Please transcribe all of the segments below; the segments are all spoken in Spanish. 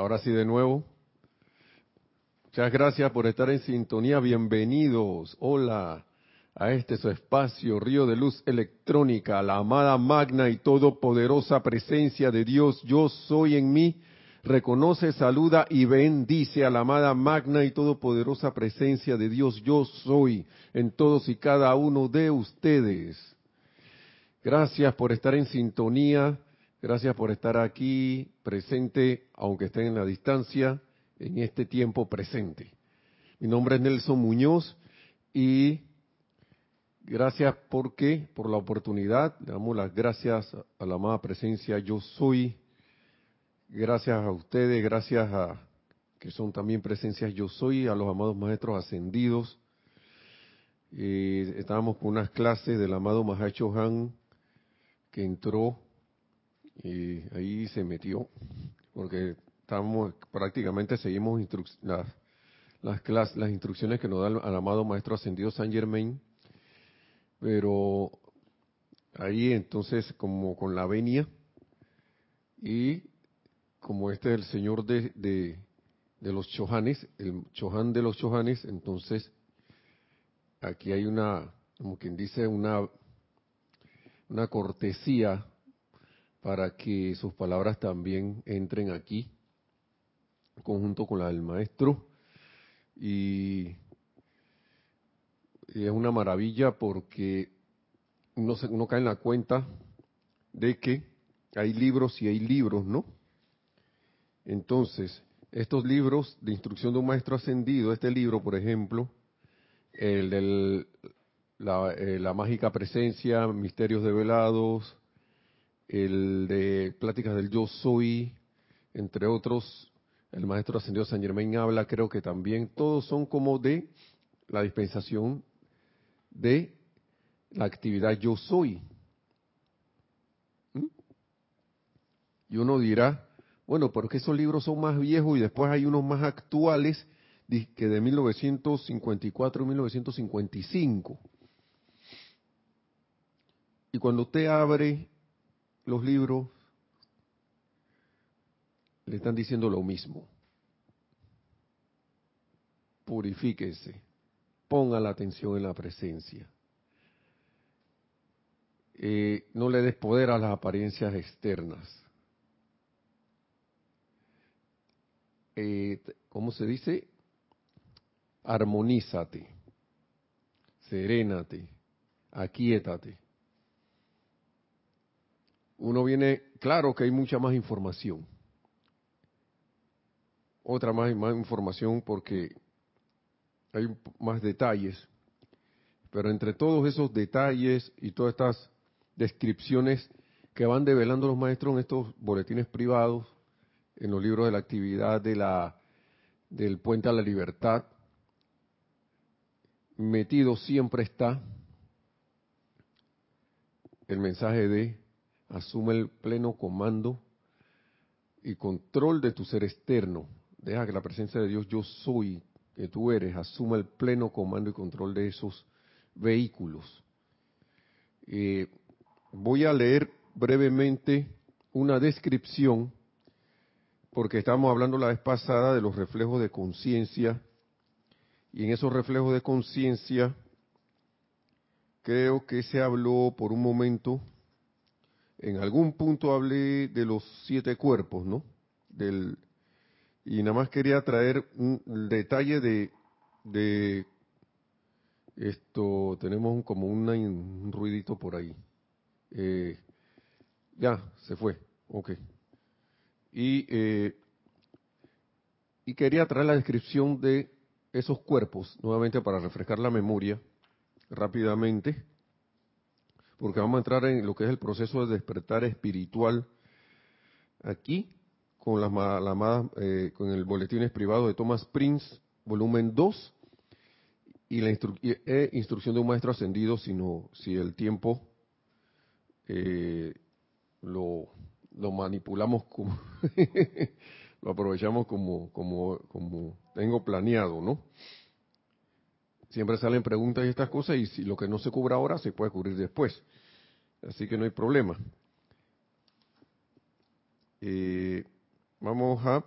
Ahora sí de nuevo. Muchas gracias por estar en sintonía. Bienvenidos. Hola a este su espacio, Río de Luz Electrónica, la amada magna y todopoderosa presencia de Dios. Yo soy en mí. Reconoce, saluda y bendice a la amada magna y todopoderosa presencia de Dios. Yo soy en todos y cada uno de ustedes. Gracias por estar en sintonía. Gracias por estar aquí presente, aunque estén en la distancia, en este tiempo presente. Mi nombre es Nelson Muñoz y gracias porque por la oportunidad, le damos las gracias a la amada presencia Yo Soy. Gracias a ustedes, gracias a que son también presencias Yo Soy, a los amados maestros ascendidos. Eh, estábamos con unas clases del amado Mahacho Han que entró y ahí se metió, porque estamos prácticamente seguimos las, las, clases, las instrucciones que nos da el, amado Maestro Ascendido San Germain, pero ahí entonces como con la venia y como este es el señor de, de, de los chohanes, el chohan de los chohanes, entonces aquí hay una, como quien dice, una, una cortesía para que sus palabras también entren aquí, conjunto con la del maestro. Y, es una maravilla porque uno, se, uno cae en la cuenta de que hay libros y hay libros, ¿no? Entonces, estos libros de instrucción de un maestro ascendido, este libro, por ejemplo, el de la, eh, la mágica presencia, misterios develados, el de Pláticas del Yo Soy, entre otros, el maestro ascendido San Germain habla, creo que también, todos son como de la dispensación de la actividad Yo Soy. ¿Mm? Y uno dirá, bueno, porque esos libros son más viejos y después hay unos más actuales que de 1954 y 1955. Y cuando usted abre los libros le están diciendo lo mismo. Purifíquese, ponga la atención en la presencia. Eh, no le des poder a las apariencias externas. Eh, ¿Cómo se dice? Armonízate, serénate, aquíétate uno viene, claro que hay mucha más información. Otra más, más información porque hay más detalles. Pero entre todos esos detalles y todas estas descripciones que van develando los maestros en estos boletines privados, en los libros de la actividad de la, del puente a la libertad, metido siempre está el mensaje de asume el pleno comando y control de tu ser externo. Deja que la presencia de Dios, yo soy, que tú eres, asuma el pleno comando y control de esos vehículos. Eh, voy a leer brevemente una descripción, porque estábamos hablando la vez pasada de los reflejos de conciencia, y en esos reflejos de conciencia creo que se habló por un momento en algún punto hablé de los siete cuerpos, ¿no? Del, y nada más quería traer un detalle de, de esto, tenemos como un ruidito por ahí. Eh, ya, se fue, ok. Y, eh, y quería traer la descripción de esos cuerpos, nuevamente para refrescar la memoria rápidamente porque vamos a entrar en lo que es el proceso de despertar espiritual aquí con, la, eh, con el boletines privado de Thomas Prince, volumen 2, y la eh, instrucción de un maestro ascendido, sino si el tiempo eh, lo, lo manipulamos como lo aprovechamos como, como tengo planeado, ¿no? Siempre salen preguntas y estas cosas y si lo que no se cubra ahora se puede cubrir después. Así que no hay problema. Eh, vamos a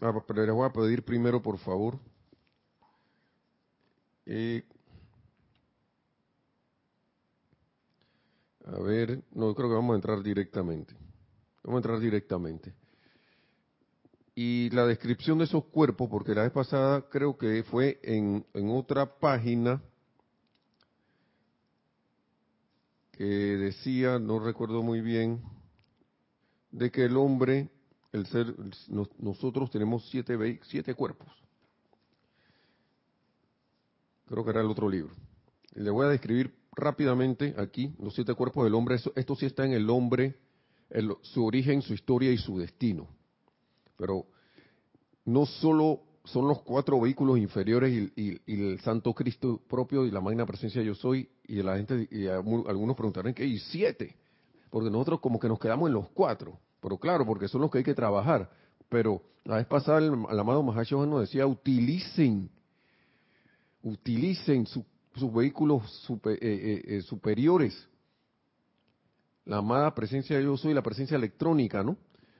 Ah, les voy a pedir primero, por favor. Eh, a ver, no, creo que vamos a entrar directamente. Vamos a entrar directamente. Y la descripción de esos cuerpos, porque la vez pasada creo que fue en, otra página que decía, no recuerdo muy bien, de que el hombre, el ser, nosotros tenemos siete, siete cuerpos. Creo que era el otro libro. Le voy a describir rápidamente aquí los siete cuerpos del hombre. Esto, sí está en el hombre, su origen, su historia y su destino. Pero no solo son los cuatro vehículos inferiores y, el Santo Cristo propio y la magna presencia yo soy, y la gente, y algunos preguntarán que hay siete porque nosotros como que nos quedamos en los cuatro, pero claro, porque son los que hay que trabajar. Pero la vez pasada el, amado Mahashohan nos decía, utilicen, utilicen sus vehículos eh, eh, eh, superiores. La amada presencia yo soy, la presencia electrónica, ¿no?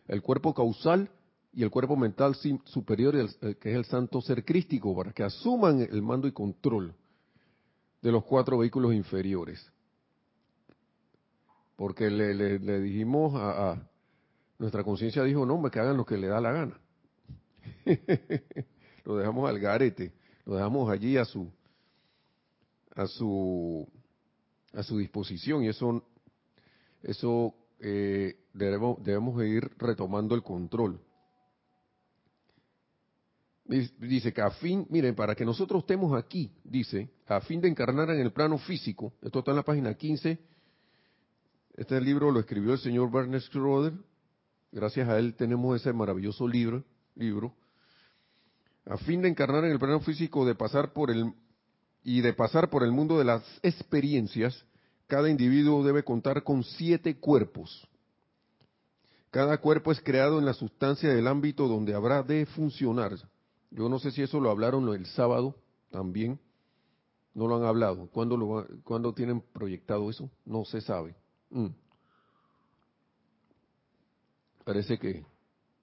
El cuerpo causal y el cuerpo mental superior, que es el santo ser crístico, para que asuman el mando y control de los cuatro vehículos inferiores. Porque le, dijimos a, nuestra conciencia dijo no me que hagan lo que le da la gana lo dejamos al garete lo dejamos allí a su a su a su disposición. Y eso eso eh, debemos debemos ir retomando el control dice que a fin, miren, para que nosotros estemos aquí, dice, a fin de encarnar en el plano físico, esto está en la página 15 este libro lo escribió el señor Werner Schroeder. Gracias a él tenemos ese maravilloso libro, libro. A fin de encarnar en el plano físico de pasar por el y de pasar por el mundo de las experiencias, cada individuo debe contar con siete cuerpos. Cada cuerpo es creado en la sustancia del ámbito donde habrá de funcionar. Yo no sé si eso lo hablaron el sábado también. No lo han hablado. ¿Cuándo, lo, ¿Cuándo tienen proyectado eso? No se sabe. Mm. Parece que,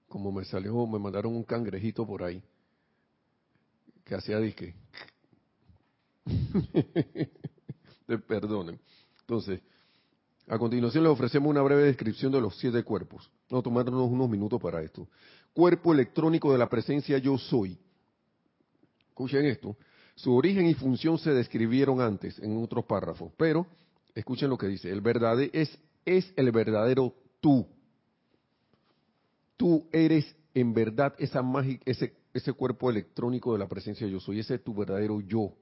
como me salió, me mandaron un cangrejito por ahí, que hacía disque. Perdonen. Entonces, a continuación le ofrecemos una breve descripción de los siete cuerpos. A tomarnos unos minutos para esto. Cuerpo electrónico de la presencia yo soy. Escuchen esto. Su origen y función se describieron antes en otros párrafos, pero escuchen lo que dice, el verdadero es, es el verdadero tú. Tú eres en verdad esa ese, ese cuerpo electrónico de la presencia yo soy, ese es tu verdadero yo.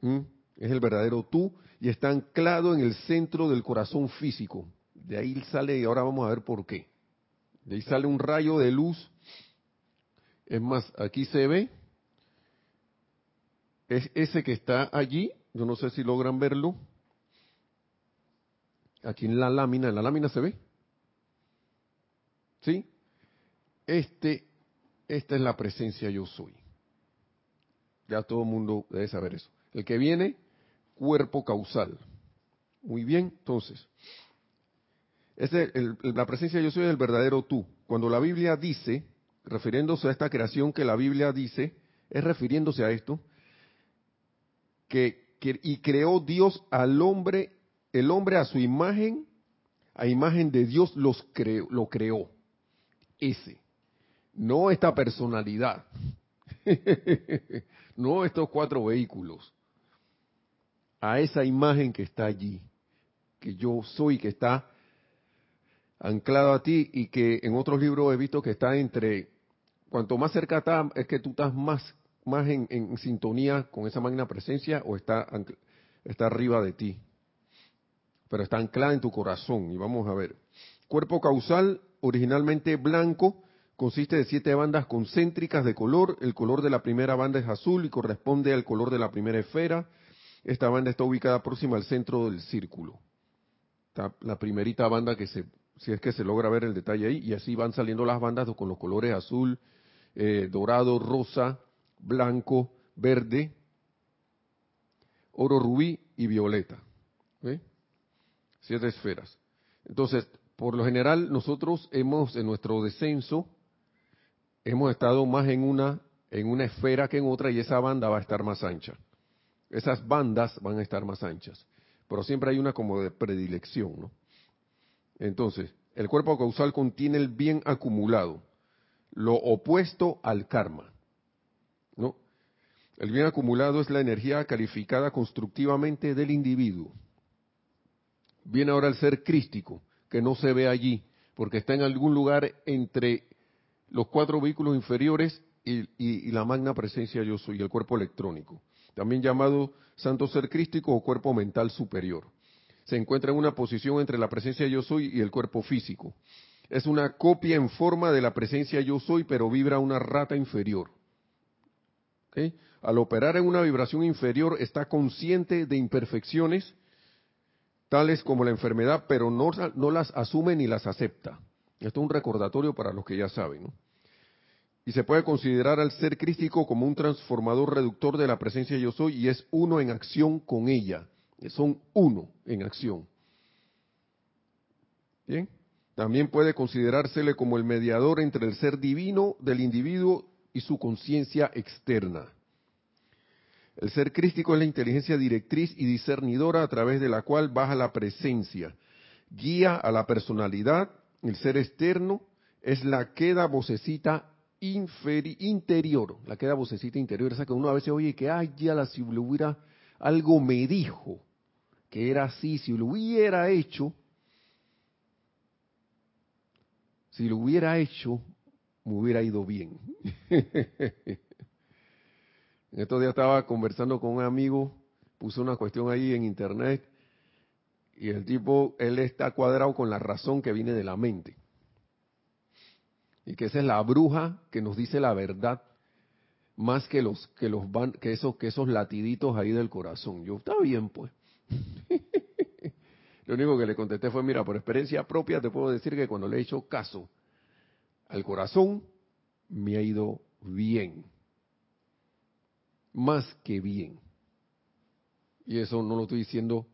¿Mm? Es el verdadero tú y está anclado en el centro del corazón físico. De ahí sale, y ahora vamos a ver por qué. De ahí sale un rayo de luz. Es más, aquí se ve, es ese que está allí, yo no sé si logran verlo. Aquí en la lámina, en la lámina se ve. ¿Sí? Este, esta es la presencia yo soy. Ya todo el mundo debe saber eso. El que viene, cuerpo causal. Muy bien, entonces. La presencia yo soy el verdadero tú. Cuando la Biblia dice, refiriéndose a esta creación que la Biblia dice, es refiriéndose a esto, que y creó Dios al hombre, el hombre a su imagen, a imagen de Dios los creó, lo creó. Ese. No esta personalidad. no estos cuatro vehículos. A esa imagen que está allí, que yo soy, que está anclado a ti y que en otros libros he visto que está entre, cuanto más cerca está, es que tú estás más más en, sintonía con esa magna presencia o está, está arriba de ti. Pero está anclada en tu corazón. Y vamos a ver. Cuerpo causal, originalmente blanco, consiste de siete bandas concéntricas de color. El color de la primera banda es azul y corresponde al color de la primera esfera. Esta banda está ubicada próxima al centro del círculo. Está la primerita banda que se, si es que se logra ver el detalle ahí, y así van saliendo las bandas con los colores azul, eh, dorado, rosa, blanco, verde, oro rubí y violeta. Siete esferas. Entonces, por lo general, nosotros hemos, en nuestro descenso, hemos estado más en una, en una esfera que en otra y esa banda va a estar más ancha. Esas bandas van a estar más anchas. Pero siempre hay una como de predilección, ¿no? Entonces, el cuerpo causal contiene el bien acumulado, lo opuesto al karma. ¿No? El bien acumulado es la energía calificada constructivamente del individuo. Viene ahora el ser crístico, que no se ve allí, porque está en algún lugar entre los cuatro vehículos inferiores y, la magna presencia yo soy, el cuerpo electrónico, también llamado santo ser crístico o cuerpo mental superior. Se encuentra en una posición entre la presencia yo soy y el cuerpo físico. Es una copia en forma de la presencia yo soy, pero vibra una rata inferior. Al operar en una vibración inferior está consciente de imperfecciones tales como la enfermedad, pero no, las asume ni las acepta. Esto es un recordatorio para los que ya saben. Y se puede considerar al ser crístico como un transformador reductor de la presencia yo soy y es uno en acción con ella. Son uno en acción. Bien. También puede considerársele como el mediador entre el ser divino del individuo y su conciencia externa. El ser crístico es la inteligencia directriz y discernidora a través de la cual baja la presencia, guía a la personalidad, el ser externo es la queda vocecita interior, la queda vocecita interior, esa que uno a veces oye que, ay, ya la, si hubiera, algo me dijo que era así, si lo hubiera hecho, si lo hubiera hecho, me hubiera ido bien. En estos días estaba conversando con un amigo, puso una cuestión ahí en internet y el tipo, él está cuadrado con la razón que viene de la mente. Y que esa es la bruja que nos dice la verdad más que los que los van que esos que esos latiditos ahí del corazón. Yo, está bien, pues. Lo único que le contesté fue, mira, por experiencia propia te puedo decir que cuando le he hecho caso al corazón, me ha ido bien más que bien. Y eso no lo estoy diciendo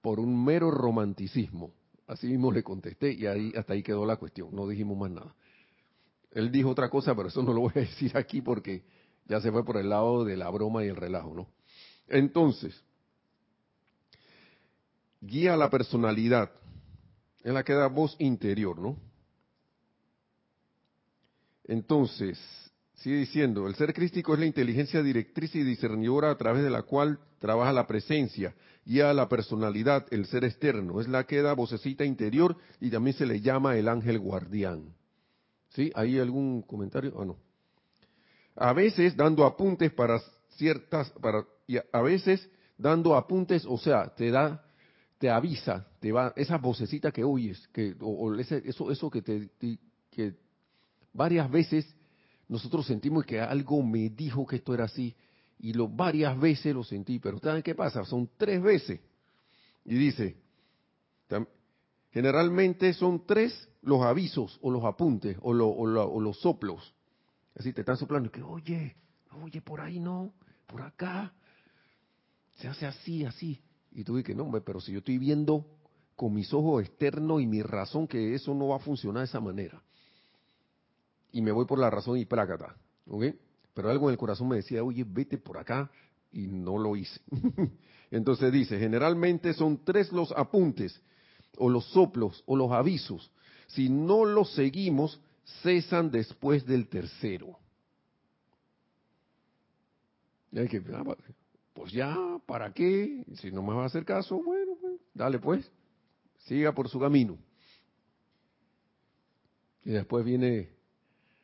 por un mero romanticismo. Así mismo le contesté y ahí hasta ahí quedó la cuestión, no dijimos más nada. Él dijo otra cosa, pero eso no lo voy a decir aquí porque ya se fue por el lado de la broma y el relajo, ¿no? Entonces, guía la personalidad, en la que da voz interior, ¿no? Entonces, Sigue diciendo, el ser crístico es la inteligencia directriz y discernidora a través de la cual trabaja la presencia, guía a la personalidad, el ser externo, es la que da vocecita interior y también se le llama el ángel guardián. ¿Sí? ¿Hay algún comentario o no? A veces dando apuntes para ciertas, para, y a veces dando apuntes, o sea, te da, te avisa, te va, esa vocecita que oyes, que, o, eso, eso que te, que varias veces nosotros sentimos que algo me dijo que esto era así y lo varias veces lo sentí, pero ¿saben qué pasa? Son tres veces. Y dice, generalmente son tres los avisos o los apuntes o, o, los soplos. Así te están soplando que, oye, oye, por ahí no, por acá. Se hace así, así. Y tú dices, no, pero si yo estoy viendo con mis ojos externos y mi razón que eso no va a funcionar de esa manera y me voy por la razón y plácata. ¿ok? Pero algo en el corazón me decía, oye, vete por acá, y no lo hice. Entonces dice, generalmente son tres los apuntes, o los soplos, o los avisos. Si no los seguimos, cesan después del tercero. Y hay que, ah, pues ya, ¿para qué? Si no me va a hacer caso, bueno, pues, dale pues, siga por su camino. Y después viene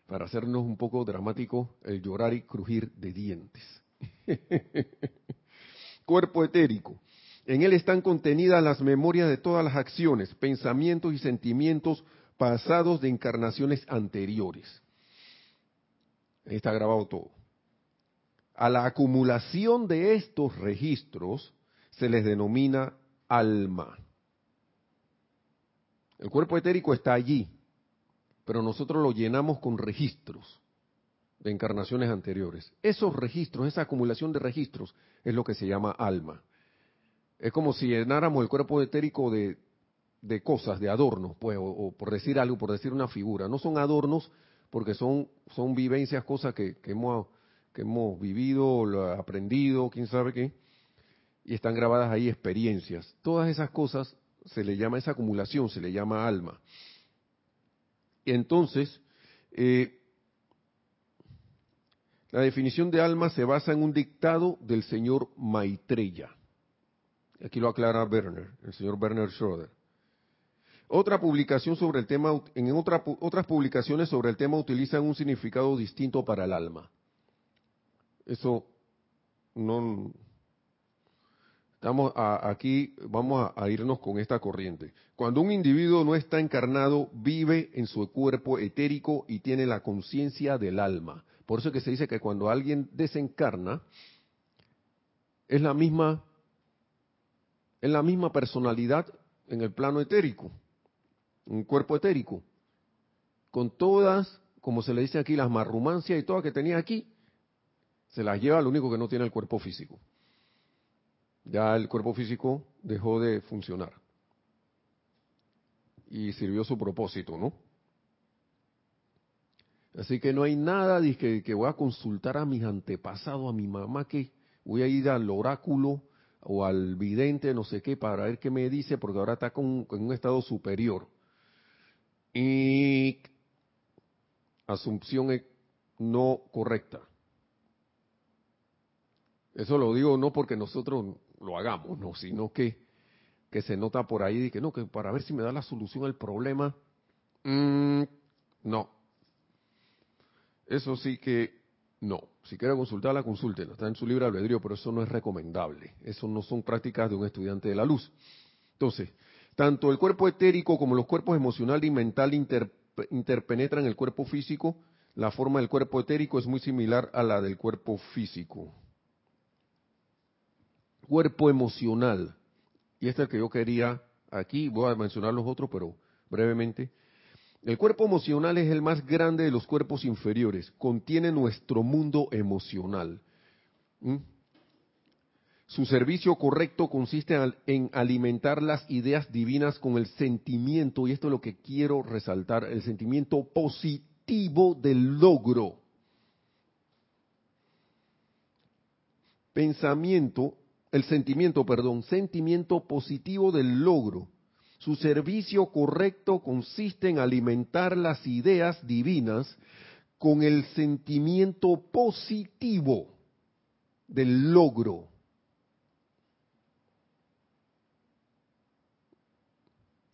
para hacernos un poco dramático, el llorar y crujir de dientes. Cuerpo etérico. En él están contenidas las memorias de todas las acciones, pensamientos y sentimientos pasados de encarnaciones anteriores. Ahí está grabado todo. A la acumulación de estos registros se les denomina alma. El cuerpo etérico está allí, pero nosotros lo llenamos con registros de encarnaciones anteriores. Esos registros, esa acumulación de registros, es lo que se llama alma. Es como si llenáramos el cuerpo etérico de, cosas, de adornos, pues, o, por decir algo, por decir una figura. No son adornos porque son, son vivencias, cosas que, que, hemos, que hemos vivido, lo aprendido, quién sabe qué, y están grabadas ahí experiencias. Todas esas cosas se le llama, esa acumulación se le llama alma. Y entonces, eh, la definición de alma se basa en un dictado del señor Maitreya. Aquí lo aclara Werner, el señor Werner Schroeder. Otra publicación sobre el tema, en otras publicaciones sobre el tema utilizan un significado distinto para el alma. Eso no, estamos aquí, vamos a, irnos con esta corriente. Cuando un individuo no está encarnado, vive en su cuerpo etérico y tiene la conciencia del alma. Por eso que se dice que cuando alguien desencarna, es la misma, es la misma personalidad en el plano etérico un cuerpo etérico, con todas, como se le dice aquí, las marrumancias y todas que tenía aquí, se las lleva, lo único que no tiene el cuerpo físico. Ya el cuerpo físico dejó de funcionar. Y sirvió su propósito, ¿no? Así que no hay nada de que, voy a consultar a mis antepasados, a mi mamá, que voy a ir al oráculo o al vidente, no sé qué, para ver qué me dice, porque ahora está con, en un estado superior. Y asunción no correcta. Eso lo digo no porque nosotros lo hagamos, no, sino que, que se nota por ahí de que no, que para ver si me da la solución al problema. Mm, no. Eso sí que no. Si quiere consultarla, consúltela. Está en su libre albedrío, pero eso no es recomendable. Eso no son prácticas de un estudiante de la luz. Entonces, tanto el cuerpo etérico como los cuerpos emocional y mental interpenetran el cuerpo físico. La forma del cuerpo etérico es muy similar a la del cuerpo físico. Cuerpo emocional. Y este es el que yo quería aquí, voy a mencionar los otros, pero brevemente. El cuerpo emocional es el más grande de los cuerpos inferiores. Contiene nuestro mundo emocional. ¿Mm? Su servicio correcto consiste en alimentar las ideas divinas con el sentimiento, y esto es lo que quiero resaltar, el sentimiento positivo del logro. Pensamiento, el sentimiento, perdón, sentimiento positivo del logro. Su servicio correcto consiste en alimentar las ideas divinas con el sentimiento positivo del logro.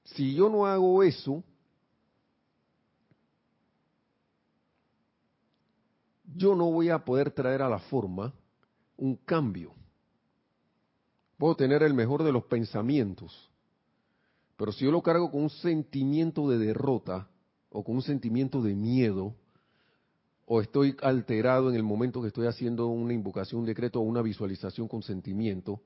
Si yo no hago eso, yo no voy a poder traer a la forma un cambio. Puedo tener el mejor de los pensamientos, pero si yo lo cargo con un sentimiento de derrota o con un sentimiento de miedo, o estoy alterado en el momento que estoy haciendo una invocación, un decreto o una visualización con sentimiento,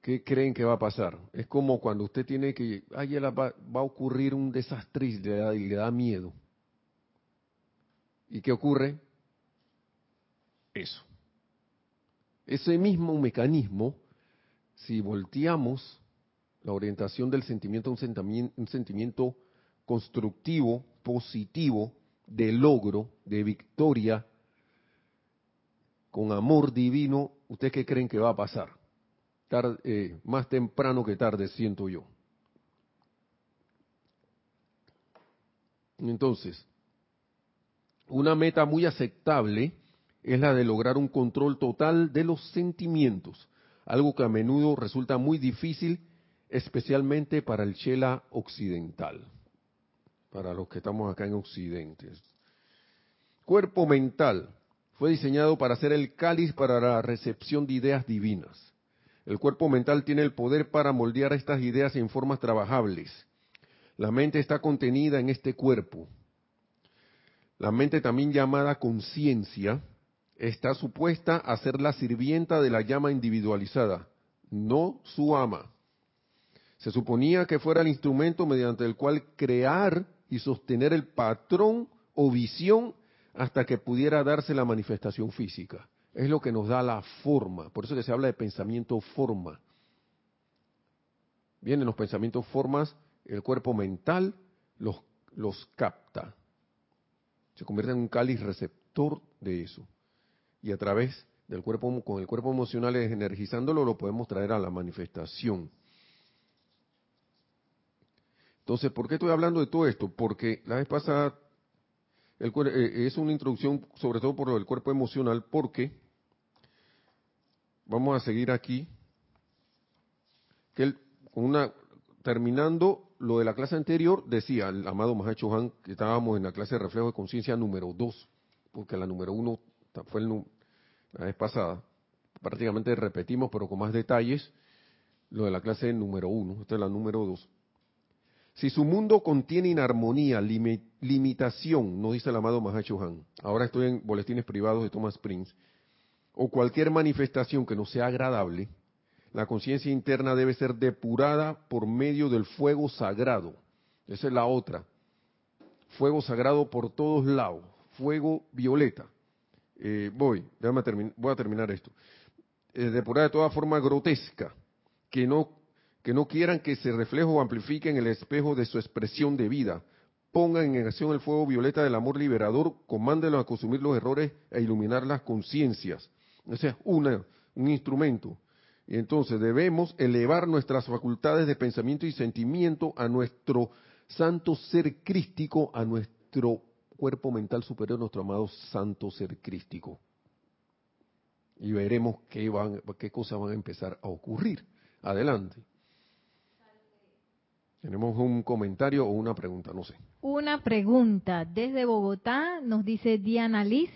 ¿qué creen que va a pasar? Es como cuando usted tiene que, ay, va, a ocurrir un desastre y y le da miedo. ¿Y qué ocurre? Eso. Ese mismo mecanismo, si volteamos la orientación del sentimiento a un sentimiento, un sentimiento constructivo, positivo, de logro, de victoria, con amor divino, ¿ustedes qué creen que va a pasar? Eh, más temprano que tarde, siento yo. Entonces, una meta muy aceptable es la de lograr un control total de los sentimientos, algo que a menudo resulta muy difícil, especialmente para el Chela occidental, para los que estamos acá en Occidente. Cuerpo mental fue diseñado para ser el cáliz para la recepción de ideas divinas. El cuerpo mental tiene el poder para moldear estas ideas en formas trabajables. La mente está contenida en este cuerpo. La mente también llamada conciencia está supuesta a ser la sirvienta de la llama individualizada, no su ama. Se suponía que fuera el instrumento mediante el cual crear y sostener el patrón o visión hasta que pudiera darse la manifestación física es lo que nos da la forma. Por eso que se habla de pensamiento forma. Vienen los pensamientos formas, el cuerpo mental, los, los capta. Se convierte en un cáliz receptor de eso. Y a través del cuerpo, con el cuerpo emocional energizándolo, lo podemos traer a la manifestación. Entonces, ¿por qué estoy hablando de todo esto? Porque la vez pasada el, eh, es una introducción sobre todo por del cuerpo emocional, porque vamos a seguir aquí, que con una, terminando lo de la clase anterior, decía el amado Mahacho Han que estábamos en la clase de reflejo de conciencia número 2, porque la número 1 fue la vez pasada. Prácticamente repetimos, pero con más detalles, lo de la clase número 1. Esta es la número 2. Si su mundo contiene inarmonía, limitación, no dice el amado Mahacho Han, ahora estoy en boletines privados de Thomas Prince, o cualquier manifestación que no sea agradable, la conciencia interna debe ser depurada por medio del fuego sagrado. Esa es la otra. Fuego sagrado por todos lados. Fuego violeta. Eh, voy, voy a terminar esto. Eh, depurada de toda forma grotesca, que no, que no quieran que se refleje o amplifique en el espejo de su expresión de vida. Pongan en acción el fuego violeta del amor liberador, comándenlo a consumir los errores e iluminar las conciencias. Ese es una, un instrumento. Y entonces debemos elevar nuestras facultades de pensamiento y sentimiento a nuestro santo ser crístico, a nuestro cuerpo mental superior, nuestro amado santo ser crístico. Y veremos qué, van, qué cosas van a empezar a ocurrir. Adelante. Tenemos un comentario o una pregunta, no sé. Una pregunta. Desde Bogotá nos dice Diana Liz.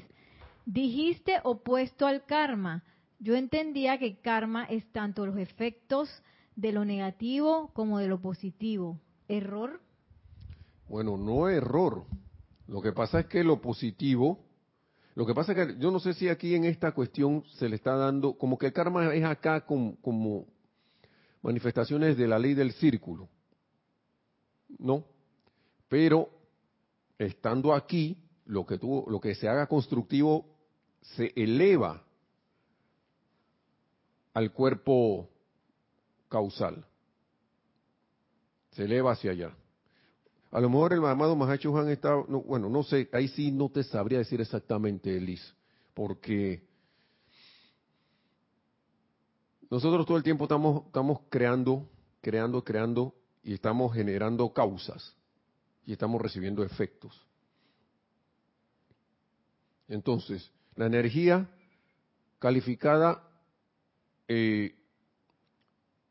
Dijiste opuesto al karma. Yo entendía que karma es tanto los efectos de lo negativo como de lo positivo. ¿Error? Bueno, no error. Lo que pasa es que lo positivo, lo que pasa es que yo no sé si aquí en esta cuestión se le está dando, como que el karma es acá como, manifestaciones de la ley del círculo. No. Pero estando aquí, lo que, tú, lo que se haga constructivo se eleva al cuerpo causal. Se eleva hacia allá. A lo mejor el amado Mahacho Han está, bueno, no sé, ahí sí no te sabría decir exactamente, Elis, porque nosotros todo el tiempo estamos, estamos creando, creando, creando y estamos generando causas y estamos recibiendo efectos. Entonces, la energía calificada eh,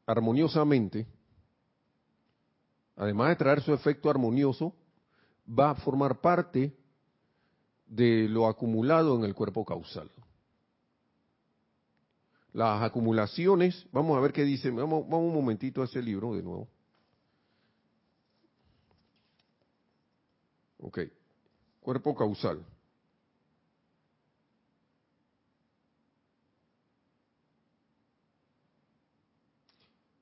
armoniosamente, además de traer su efecto armonioso, va a formar parte de lo acumulado en el cuerpo causal. Las acumulaciones, vamos a ver qué dice, vamos, un momentito a ese libro de nuevo. Ok, cuerpo causal.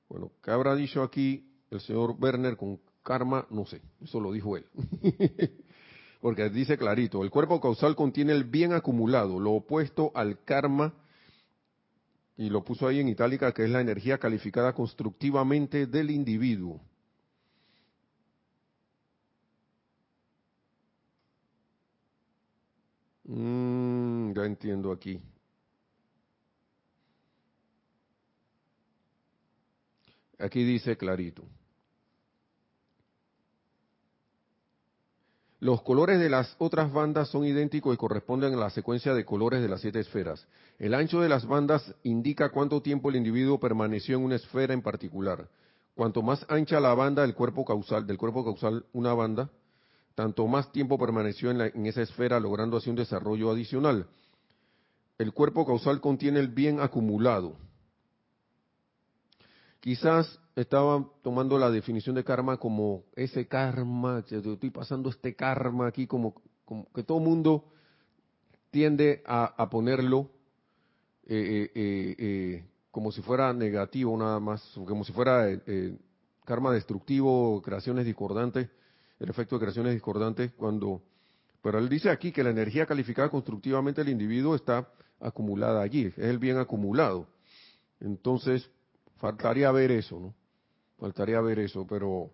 Bueno, ¿qué habrá dicho aquí el señor Werner con karma? No sé, eso lo dijo él. Porque dice clarito, el cuerpo causal contiene el bien acumulado, lo opuesto al karma, y lo puso ahí en itálica, que es la energía calificada constructivamente del individuo. Mm, ya entiendo aquí. Aquí dice clarito. Los colores de las otras bandas son idénticos y corresponden a la secuencia de colores de las siete esferas. El ancho de las bandas indica cuánto tiempo el individuo permaneció en una esfera en particular. Cuanto más ancha la banda del cuerpo causal, del cuerpo causal una banda, tanto más tiempo permaneció en, en esa esfera, logrando así un desarrollo adicional. El cuerpo causal contiene el bien acumulado, Quizás estaba tomando la definición de karma como ese karma, estoy pasando este karma aquí, como, que todo mundo tiende a, ponerlo eh, eh, eh, como si fuera negativo nada más, como si fuera karma destructivo, creaciones discordantes, el efecto de creaciones discordantes, cuando... Pero él dice aquí que la energía calificada constructivamente del individuo está acumulada allí, es el bien acumulado. Entonces, Faltaría ver eso, ¿no? Faltaría ver eso, pero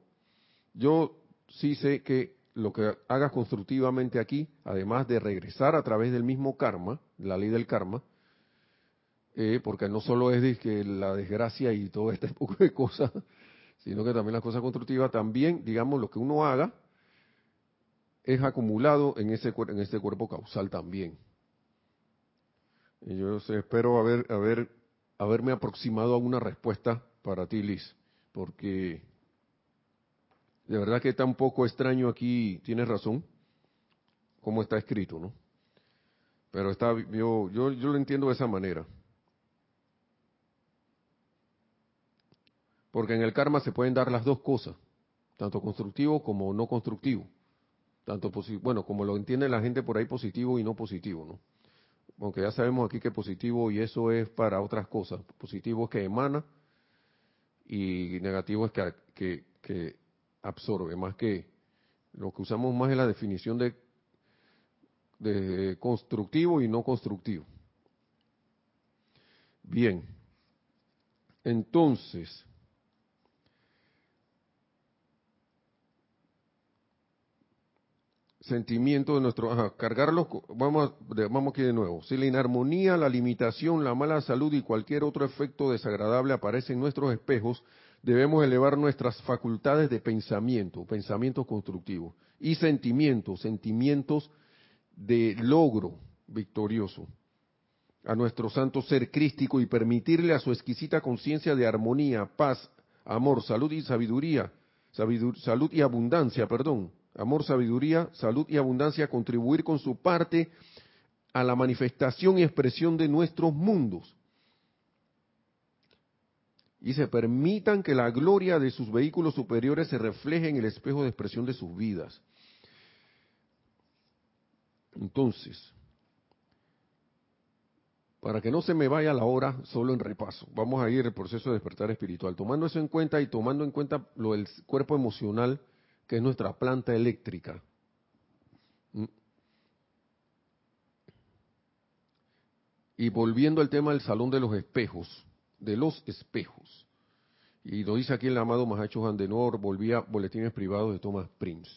yo sí sé que lo que hagas constructivamente aquí, además de regresar a través del mismo karma, la ley del karma, eh, porque no solo es que la desgracia y todo este poco de cosas, sino que también las cosas constructivas, también, digamos, lo que uno haga es acumulado en ese en este cuerpo causal también. Y yo espero haber, haber, haberme aproximado a una respuesta para ti, Liz, porque de verdad que está un poco extraño aquí, tienes razón, como está escrito, ¿no? Pero está, yo, yo, yo lo entiendo de esa manera. Porque en el karma se pueden dar las dos cosas, tanto constructivo como no constructivo. Tanto bueno, como lo entiende la gente por ahí positivo y no positivo, ¿no? Aunque ya sabemos aquí que positivo y eso es para otras cosas. Positivo es que emana y negativo es que, que, absorbe, más que lo que usamos más es la definición de, de constructivo y no constructivo. Bien, entonces, sentimiento de nuestro, ajá, cargarlos, vamos, vamos aquí de nuevo. Si la inarmonía, la limitación, la mala salud y cualquier otro efecto desagradable aparece en nuestros espejos, debemos elevar nuestras facultades de pensamiento, pensamientos constructivos, y sentimientos, sentimientos de logro victorioso a nuestro santo ser crístico y permitirle a su exquisita conciencia de armonía, paz, amor, salud y sabiduría, salud y abundancia, perdón, amor, sabiduría, salud y abundancia, contribuir con su parte a la manifestación y expresión de nuestros mundos. Y se permitan que la gloria de sus vehículos superiores se refleje en el espejo de expresión de sus vidas. Entonces, para que no se me vaya la hora solo en repaso, vamos a ir al proceso de despertar espiritual, tomando eso en cuenta y tomando en cuenta lo del cuerpo emocional, que es nuestra planta eléctrica. ¿Mm? Y volviendo al tema del salón de los espejos, de los espejos. Y lo dice aquí el amado Mahacho Andenor, volvía boletines privados de Thomas Prince.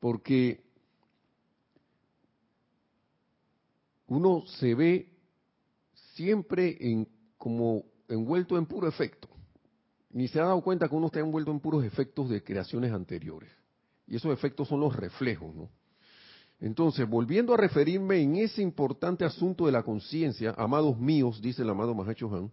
Porque uno se ve siempre en, como envuelto en puro efecto. Ni se ha dado cuenta que uno está envuelto en puros efectos de creaciones anteriores. Y esos efectos son los reflejos, ¿no? Entonces, volviendo a referirme en ese importante asunto de la conciencia, amados míos, dice el amado Mahacho Han,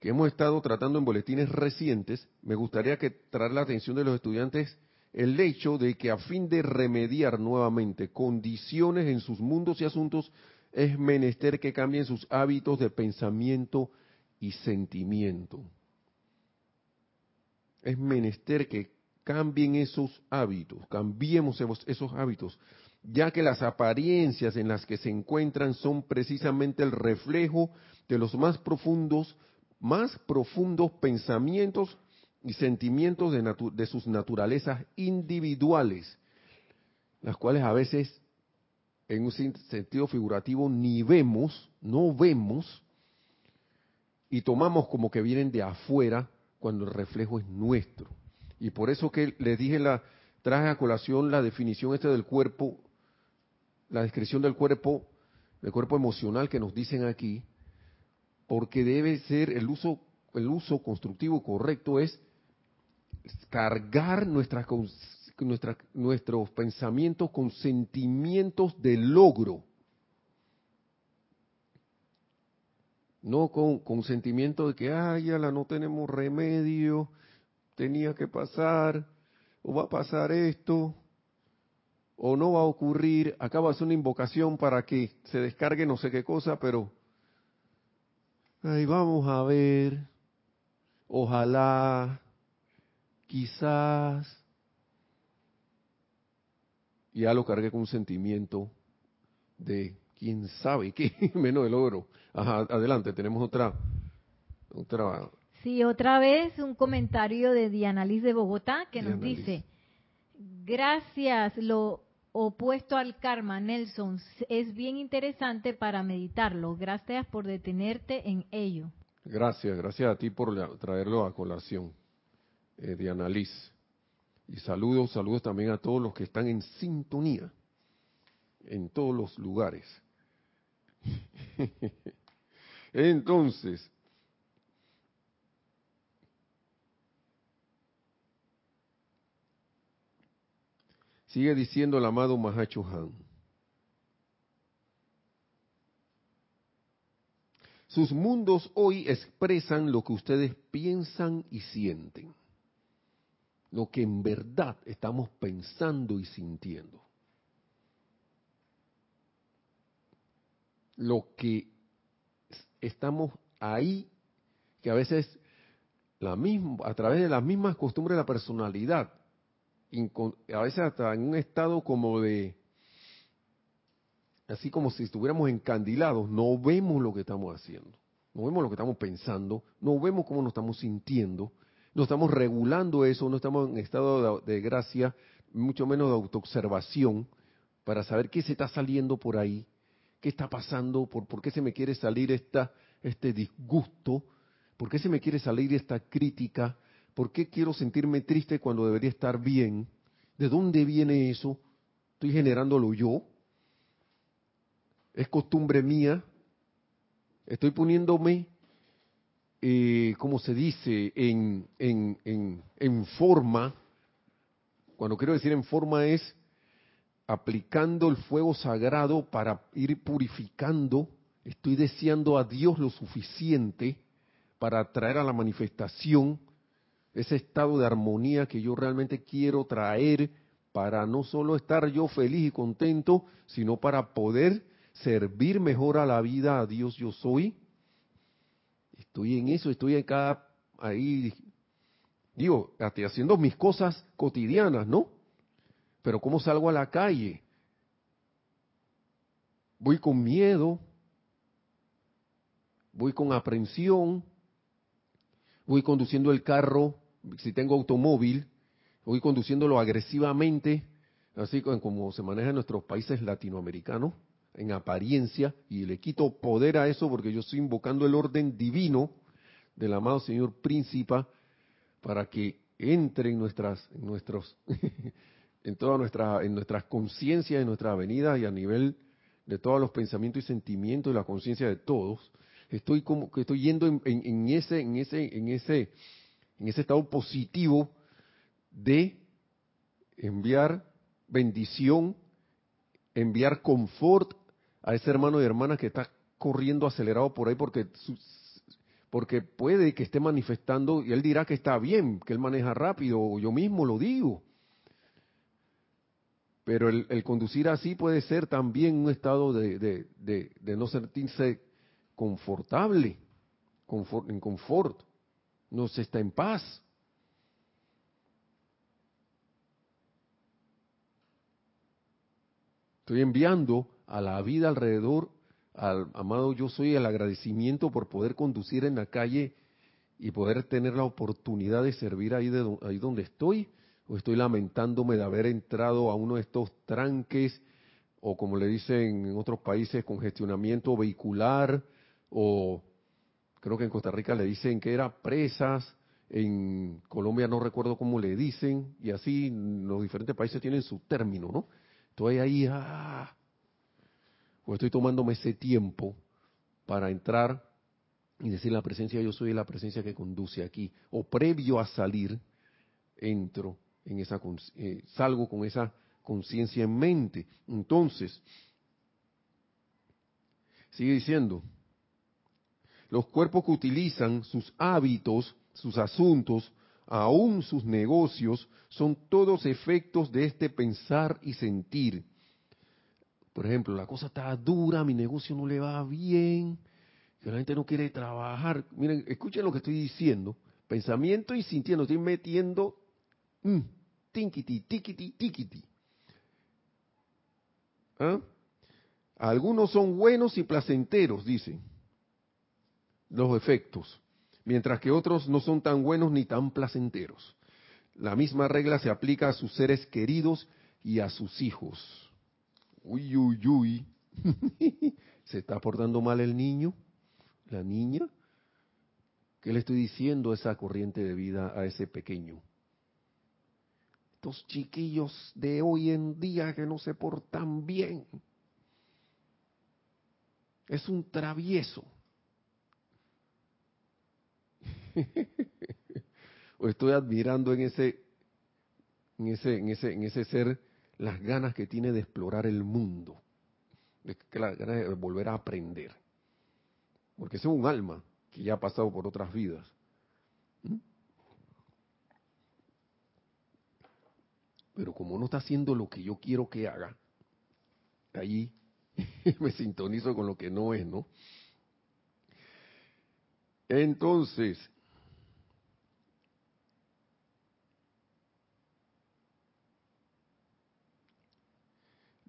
que hemos estado tratando en boletines recientes, me gustaría que traer la atención de los estudiantes el hecho de que a fin de remediar nuevamente condiciones en sus mundos y asuntos, es menester que cambien sus hábitos de pensamiento y sentimiento. Es menester que cambien esos hábitos, cambiemos esos hábitos, ya que las apariencias en las que se encuentran son precisamente el reflejo de los más profundos, más profundos pensamientos y sentimientos de, de sus naturalezas individuales, las cuales a veces en un sentido figurativo ni vemos, no vemos, y tomamos como que vienen de afuera cuando el reflejo es nuestro. Y por eso que les dije la traje a colación la definición este del cuerpo, la descripción del cuerpo, del cuerpo emocional que nos dicen aquí, porque debe ser el uso el uso constructivo correcto es cargar nuestras, nuestros pensamientos con sentimientos de logro, no con, con sentimientos de que, ay, ya la no tenemos remedio, tenía que pasar, o va a pasar esto, o no va a ocurrir, acaba de hacer una invocación para que se descargue no sé qué cosa, pero ahí vamos a ver, ojalá, quizás, ya lo cargué con un sentimiento de quién sabe qué, menos el oro. Ajá, adelante, tenemos otra, otra Sí, otra vez un comentario de Diana Liz de Bogotá que nos dice, gracias, lo opuesto al karma, Nelson, es bien interesante para meditarlo. Gracias por detenerte en ello. Gracias, gracias a ti por traerlo a colación, eh, Diana Liz. Y saludos, saludos también a todos los que están en sintonía en todos los lugares. Entonces, sigue diciendo el amado Mahacho Han. Sus mundos hoy expresan lo que ustedes piensan y sienten, lo que en verdad estamos pensando y sintiendo. Lo que estamos ahí, que a veces la a través de las mismas costumbres de la personalidad, a veces hasta en un estado como de así como si estuviéramos encandilados, no vemos lo que estamos haciendo, no vemos lo que estamos pensando, no vemos cómo nos estamos sintiendo, no estamos regulando eso, no estamos en estado de, gracia, mucho menos de autoobservación, para saber qué se está saliendo por ahí, qué está pasando, por, por qué se me quiere salir esta, este disgusto, por qué se me quiere salir esta crítica, por qué quiero sentirme triste cuando debería estar bien, de dónde viene eso, estoy generándolo yo, es costumbre mía, estoy poniéndome, eh, como se dice, en, en, en, en forma, cuando quiero decir en forma es aplicando el fuego sagrado para ir purificando, estoy deseando a Dios lo suficiente para traer a la manifestación ese estado de armonía que yo realmente quiero traer para no solo estar yo feliz y contento, sino para poder servir mejor a la vida a Dios yo soy. Estoy en eso, estoy en cada, ahí, digo, haciendo mis cosas cotidianas, ¿no? Pero ¿cómo salgo a la calle? Voy con miedo, voy con aprensión, voy conduciendo el carro, si tengo automóvil, voy conduciéndolo agresivamente, así como se maneja en nuestros países latinoamericanos en apariencia y le quito poder a eso porque yo estoy invocando el orden divino del amado Señor Príncipe para que entre en nuestras, en nuestros, en toda nuestra, en nuestras conciencias, en nuestra avenida y a nivel de todos los pensamientos y sentimientos y la conciencia de todos. Estoy como que estoy yendo en, en ese, en ese, en ese, en ese estado positivo de enviar bendición, enviar confort a ese hermano y hermana que está corriendo acelerado por ahí porque porque puede que esté manifestando y él dirá que está bien, que él maneja rápido, o yo mismo lo digo. Pero el, conducir así puede ser también un estado de, de, no sentirse confortable, en confort, no se está en paz. Estoy enviando a la vida alrededor, al amado yo soy el agradecimiento por poder conducir en la calle y poder tener la oportunidad de servir ahí, de, ahí donde estoy, o estoy lamentándome de haber entrado a uno de estos tranques, o como le dicen en otros países, congestionamiento vehicular, o creo que en Costa Rica le dicen que era presas, en Colombia no recuerdo cómo le dicen, y así los diferentes países tienen su término, ¿no? Estoy ahí, ah, o estoy tomándome ese tiempo para entrar y decir la presencia yo soy la presencia que conduce aquí. O previo a salir, entro en esa, eh, salgo con esa conciencia en mente. Entonces, sigue diciendo, los cuerpos que utilizan sus hábitos, sus asuntos, aún sus negocios, son todos efectos de este pensar y sentir por ejemplo, la cosa está dura, mi negocio no le va bien, que la gente no quiere trabajar. Miren, escuchen lo que estoy diciendo. Pensamiento y sintiendo, estoy metiendo mm, tinkiti, tikiti, tikiti. ¿Ah? Algunos son buenos y placenteros, dicen los efectos, mientras que otros no son tan buenos ni tan placenteros. La misma regla se aplica a sus seres queridos y a sus hijos uy, uy, uy, ¿se está portando mal el niño? ¿La niña? ¿Qué le estoy diciendo esa corriente de vida, a ese pequeño? estos chiquillos de hoy en día que no se portan bien. Es un travieso. o estoy admirando en ese, en ese, en ese, en ese ser las ganas que tiene de explorar el mundo, de, las ganas de volver a aprender. Porque es un alma que ya ha pasado por otras vidas. ¿Mm? Pero como no está haciendo lo que yo quiero que haga, allí me sintonizo con lo que no es, ¿no? Entonces,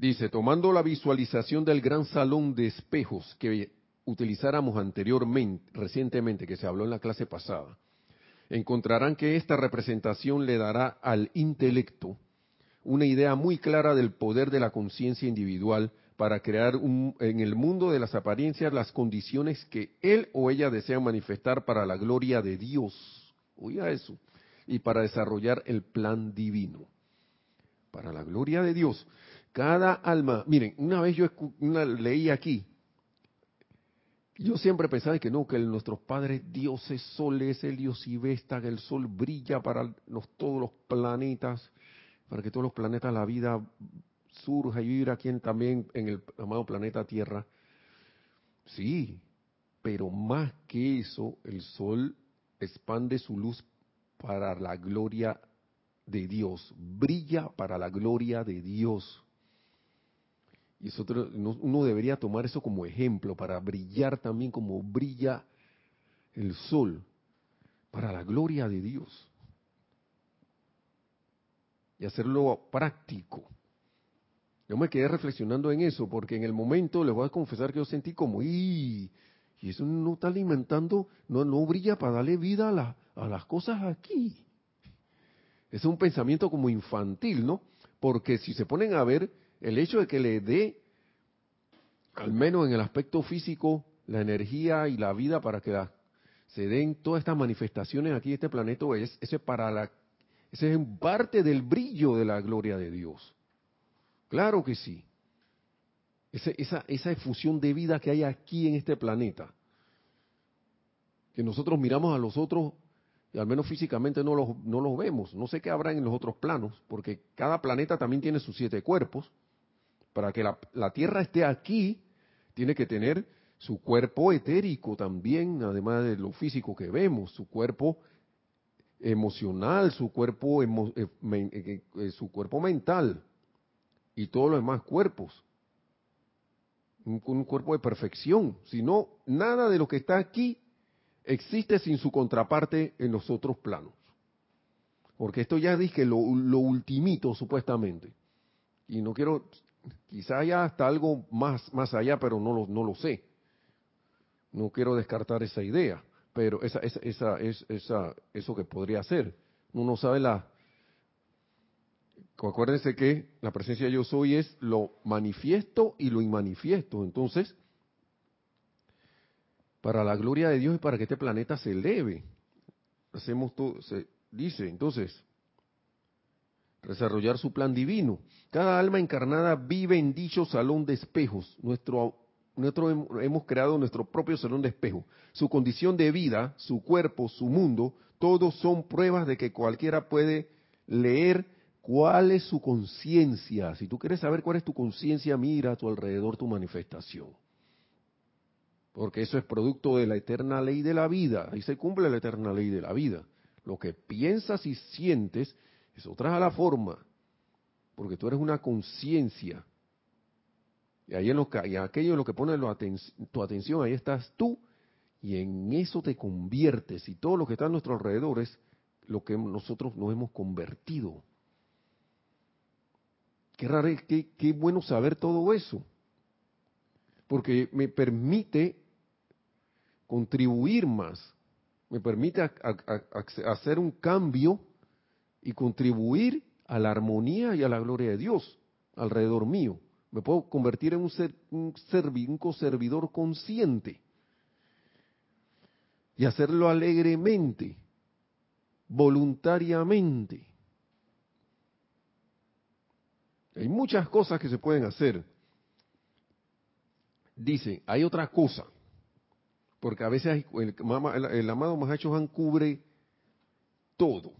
dice, tomando la visualización del gran salón de espejos que utilizáramos anteriormente, recientemente, que se habló en la clase pasada, encontrarán que esta representación le dará al intelecto una idea muy clara del poder de la conciencia individual para crear en el mundo de las apariencias las condiciones que él o ella desea manifestar para la gloria de Dios. Oiga eso. Y para desarrollar el plan divino. Para la gloria de Dios. Cada alma, miren, una vez yo leí aquí, yo siempre pensaba que no, que nuestros padres dioses, sol es el dios y Vesta, que el sol brilla para todos los planetas, para que todos los planetas, la vida surja y vivir aquí también en el amado planeta Tierra. Sí, pero más que eso, el sol expande su luz para la gloria de Dios, brilla para la gloria de Dios. Y uno debería tomar eso como ejemplo para brillar también como brilla el sol, para la gloria de Dios. Y hacerlo práctico. Yo me quedé reflexionando en eso, porque en el momento les voy a confesar que yo sentí como, y, y eso no está alimentando, no, no brilla para darle vida a, a las cosas aquí. Es un pensamiento como infantil, ¿no? Porque si se ponen a ver, el hecho de que le dé, al menos en el aspecto físico, la energía y la vida para que se den todas estas manifestaciones aquí en este planeta, es, ese, para la, ese es parte del brillo de la gloria de Dios. Claro que sí. esa, esa efusión de vida que hay aquí en este planeta. Que nosotros miramos a los otros y al menos físicamente no los, no los vemos. No sé qué habrá en los otros planos, porque cada planeta también tiene sus siete cuerpos. Para que la, Tierra esté aquí, tiene que tener su cuerpo etérico también, además de lo físico que vemos, su cuerpo emocional, su cuerpo, eh, eh, eh, su cuerpo mental y todos los demás cuerpos. Un, un cuerpo de perfección. Si no, nada de lo que está aquí existe sin su contraparte en los otros planos. Porque esto ya dije lo, lo ultimito supuestamente. Y no quiero, quizá haya hasta algo más, más allá, pero no lo, no lo sé. No quiero descartar esa idea, pero esa, esa, esa, esa, eso que podría ser. Uno sabe la, acuérdense que la presencia de yo soy es lo manifiesto y lo inmanifiesto. Entonces, para la gloria de Dios y para que este planeta se eleve, hacemos todo, se dice, entonces, desarrollar su plan divino. Cada alma encarnada vive en dicho salón de espejos. Nuestro, hemos creado nuestro propio salón de espejos. Su condición de vida, su cuerpo, su mundo, todos son pruebas de que cualquiera puede leer ¿Cuál es su conciencia? Si tú quieres saber cuál es tu conciencia, mira a tu alrededor tu manifestación. Porque eso es producto de la eterna ley de la vida. Ahí se cumple la eterna ley de la vida. Lo que piensas y sientes, eso trae a la forma. Porque tú eres una conciencia. Y ahí en, lo que, aquello en lo que pone tu atención, ahí estás tú. Y en eso te conviertes. Y todo lo que está a nuestro alrededor es lo que nosotros nos hemos convertido. Qué raro, qué, qué bueno saber todo eso. Porque me permite contribuir más, me permite hacer un cambio y contribuir a la armonía y a la gloria de Dios alrededor mío. Me puedo convertir en un, ser, un, un servidor consciente y hacerlo alegremente, voluntariamente. Hay muchas cosas que se pueden hacer. Dice, hay otra cosa, porque a veces el, el, amado Mahacho Han cubre todo.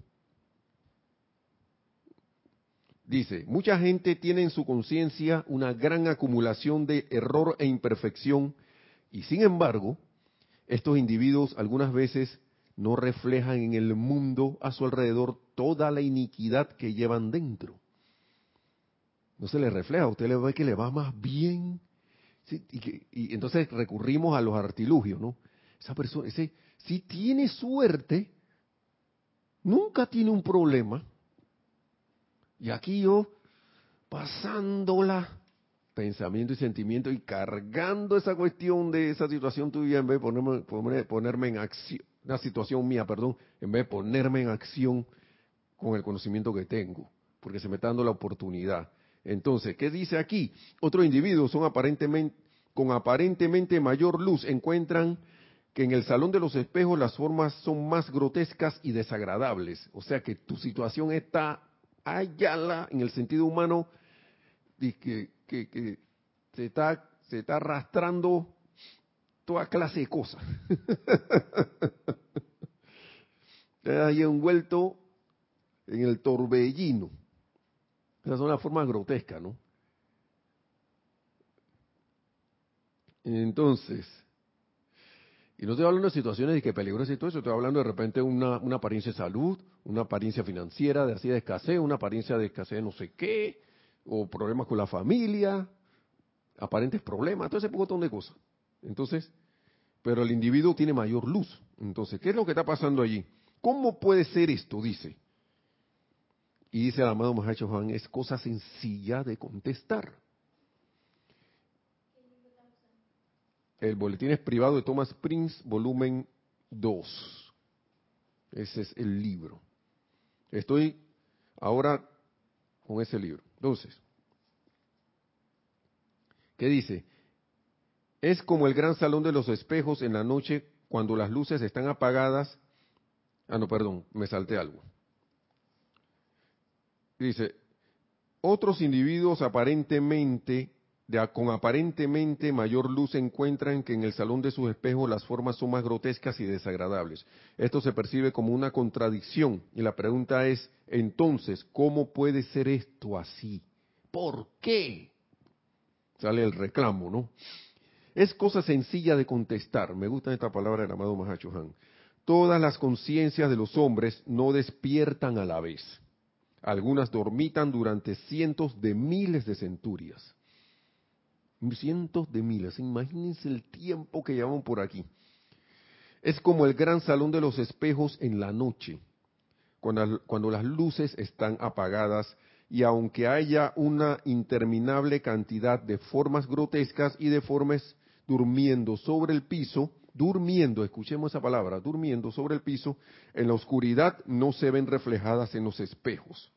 Dice, mucha gente tiene en su conciencia una gran acumulación de error e imperfección y sin embargo, estos individuos algunas veces no reflejan en el mundo a su alrededor toda la iniquidad que llevan dentro. No se le refleja, usted le ve que le va más bien. y, entonces recurrimos a los artilugios, ¿no? Esa persona, ese, si tiene suerte, nunca tiene un problema. Y aquí yo, pasándola, pensamiento y sentimiento, y cargando esa cuestión de esa situación tuya, en vez de ponerme, ponerme en acción, una situación mía, perdón, en vez de ponerme en acción con el conocimiento que tengo, porque se me está dando la oportunidad. Entonces, ¿qué dice aquí? Otros individuos son aparentemente, con aparentemente mayor luz encuentran que en el salón de los espejos las formas son más grotescas y desagradables. O sea que tu situación está allá en el sentido humano que, que se, está, se está arrastrando toda clase de cosas. Está ahí envuelto en el torbellino. Esa es una forma grotesca, ¿no? Entonces, y no estoy hablando de situaciones de que peligrosas y todo eso, estoy hablando de repente una, una apariencia de salud, una apariencia financiera, de así de escasez, una apariencia de escasez de no sé qué, o problemas con la familia, aparentes problemas, todo ese montón de cosas. Entonces, pero el individuo tiene mayor luz. Entonces, ¿qué es lo que está pasando allí? ¿Cómo puede ser esto? Dice. Y dice el amado Mahacho Juan, es cosa sencilla de contestar. El boletín es privado de Thomas Prince, volumen 2. Ese es el libro. Estoy ahora con ese libro. Entonces, ¿qué dice? Es como el gran salón de los espejos en la noche cuando las luces están apagadas. Ah, no, perdón, me salté algo. Dice, otros individuos aparentemente, con aparentemente mayor luz encuentran que en el salón de sus espejos las formas son más grotescas y desagradables. Esto se percibe como una contradicción y la pregunta es, entonces, ¿cómo puede ser esto así? ¿Por qué? Sale el reclamo, ¿no? Es cosa sencilla de contestar. Me gusta esta palabra del amado Mahacho Han. Todas las conciencias de los hombres no despiertan a la vez algunas dormitan durante cientos de miles de centurias. Cientos de miles. Imagínense el tiempo que llevan por aquí. Es como el gran salón de los espejos en la noche, cuando, cuando las luces están apagadas y aunque haya una interminable cantidad de formas grotescas y deformes durmiendo sobre el piso, durmiendo, escuchemos esa palabra, durmiendo sobre el piso, en la oscuridad no se ven reflejadas en los espejos.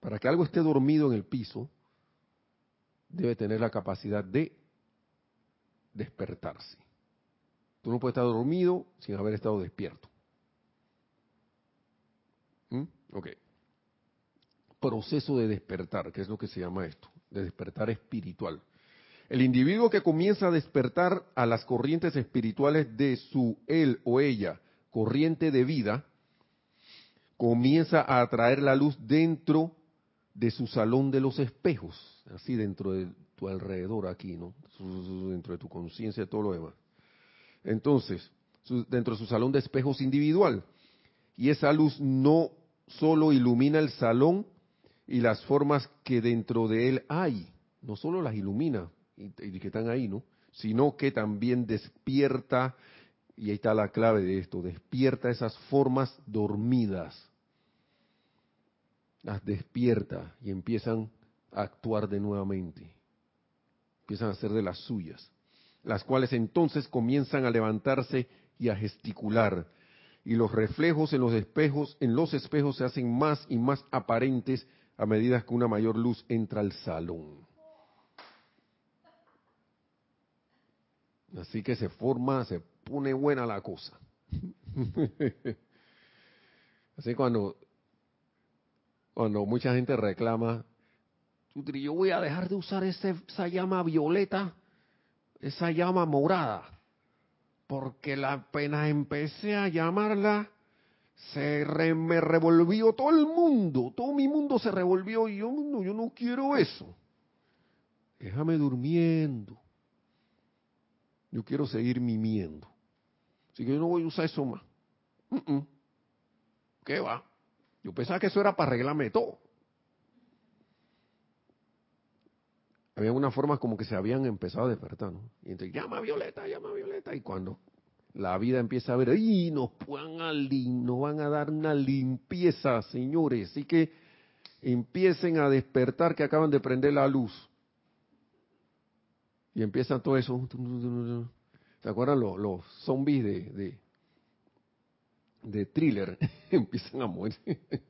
Para que algo esté dormido en el piso, debe tener la capacidad de despertarse. Tú no puedes estar dormido sin haber estado despierto. ¿Mm? Ok. Proceso de despertar, que es lo que se llama esto, de despertar espiritual. El individuo que comienza a despertar a las corrientes espirituales de su él o ella, corriente de vida, comienza a atraer la luz dentro de su salón de los espejos, así dentro de tu alrededor aquí, ¿no? Dentro de tu conciencia, todo lo demás. Entonces, dentro de su salón de espejos individual. Y esa luz no solo ilumina el salón y las formas que dentro de él hay, no solo las ilumina, y, que están ahí, ¿no? Sino que también despierta, y ahí está la clave de esto, despierta esas formas dormidas. Las despierta y empiezan a actuar de nuevamente. Empiezan a hacer de las suyas. Las cuales entonces comienzan a levantarse y a gesticular. Y los reflejos en los espejos, en los espejos se hacen más y más aparentes a medida que una mayor luz entra al salón. Así que se forma, se pone buena la cosa. Así cuando cuando mucha gente reclama, yo voy a dejar de usar esa llama violeta, esa llama morada, porque la apenas empecé a llamarla, se me revolvió todo el mundo, todo mi mundo se revolvió y yo no, yo no quiero eso. Déjame durmiendo. Yo quiero seguir mimiendo. Así que yo no voy a usar eso más. ¿Qué va? Yo pensaba que eso era para arreglarme todo. Había unas formas como que se habían empezado a despertar, ¿no? Y entonces, llama Violeta, llama a Violeta. Y cuando la vida empieza a ver, ¡y nos, van a nos van a dar una limpieza, señores! Así que empiecen a despertar que acaban de prender la luz. Y empieza todo eso. ¿Se acuerdan los, los zombies de, de thriller? empiezan a moverse.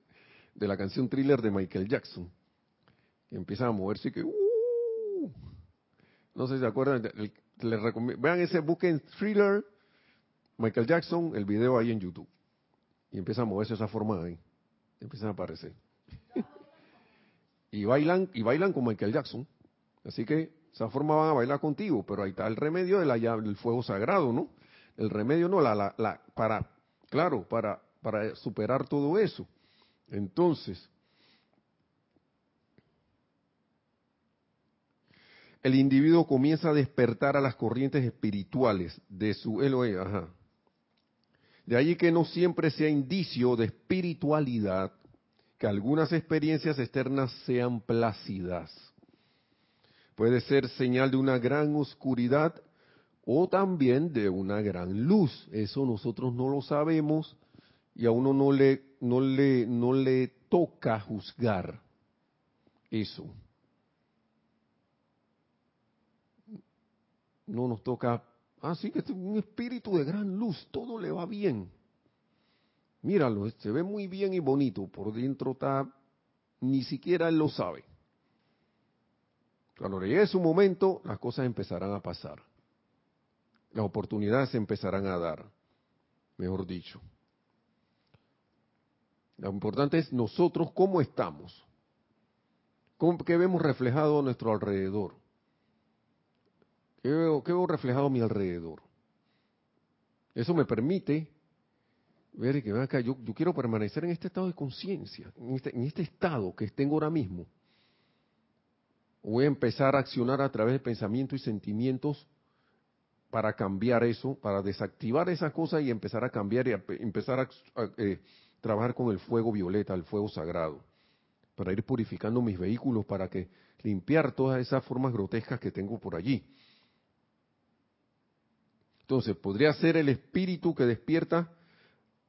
de la canción thriller de Michael Jackson. Y empiezan a moverse y que... Uh, no sé si se acuerdan. Vean ese, busquen thriller Michael Jackson, el video ahí en YouTube. Y empieza a moverse esa forma ahí. Empiezan a aparecer. y bailan, y bailan con Michael Jackson. Así que esa forma van a bailar contigo, pero ahí está el remedio del fuego sagrado, ¿no? El remedio no, la, la, la, para, claro, para, para superar todo eso. Entonces, el individuo comienza a despertar a las corrientes espirituales de su Elohe, ajá. De allí que no siempre sea indicio de espiritualidad que algunas experiencias externas sean plácidas puede ser señal de una gran oscuridad o también de una gran luz. Eso nosotros no lo sabemos y a uno no le, no le, no le toca juzgar eso. No nos toca, ah, sí, que es un espíritu de gran luz, todo le va bien. Míralo, se ve muy bien y bonito, por dentro está, ni siquiera él lo sabe. Cuando llegue su momento, las cosas empezarán a pasar. Las oportunidades se empezarán a dar, mejor dicho. Lo importante es nosotros cómo estamos. ¿Qué vemos reflejado a nuestro alrededor? ¿Qué veo, reflejado a mi alrededor? Eso me permite ver que acá, yo, yo quiero permanecer en este estado de conciencia, en este, en este estado que tengo ahora mismo voy a empezar a accionar a través de pensamientos y sentimientos para cambiar eso, para desactivar esas cosas y empezar a cambiar y empezar a, eh, trabajar con el fuego violeta, el fuego sagrado, para ir purificando mis vehículos, para que limpiar todas esas formas grotescas que tengo por allí. Entonces, podría ser el espíritu que despierta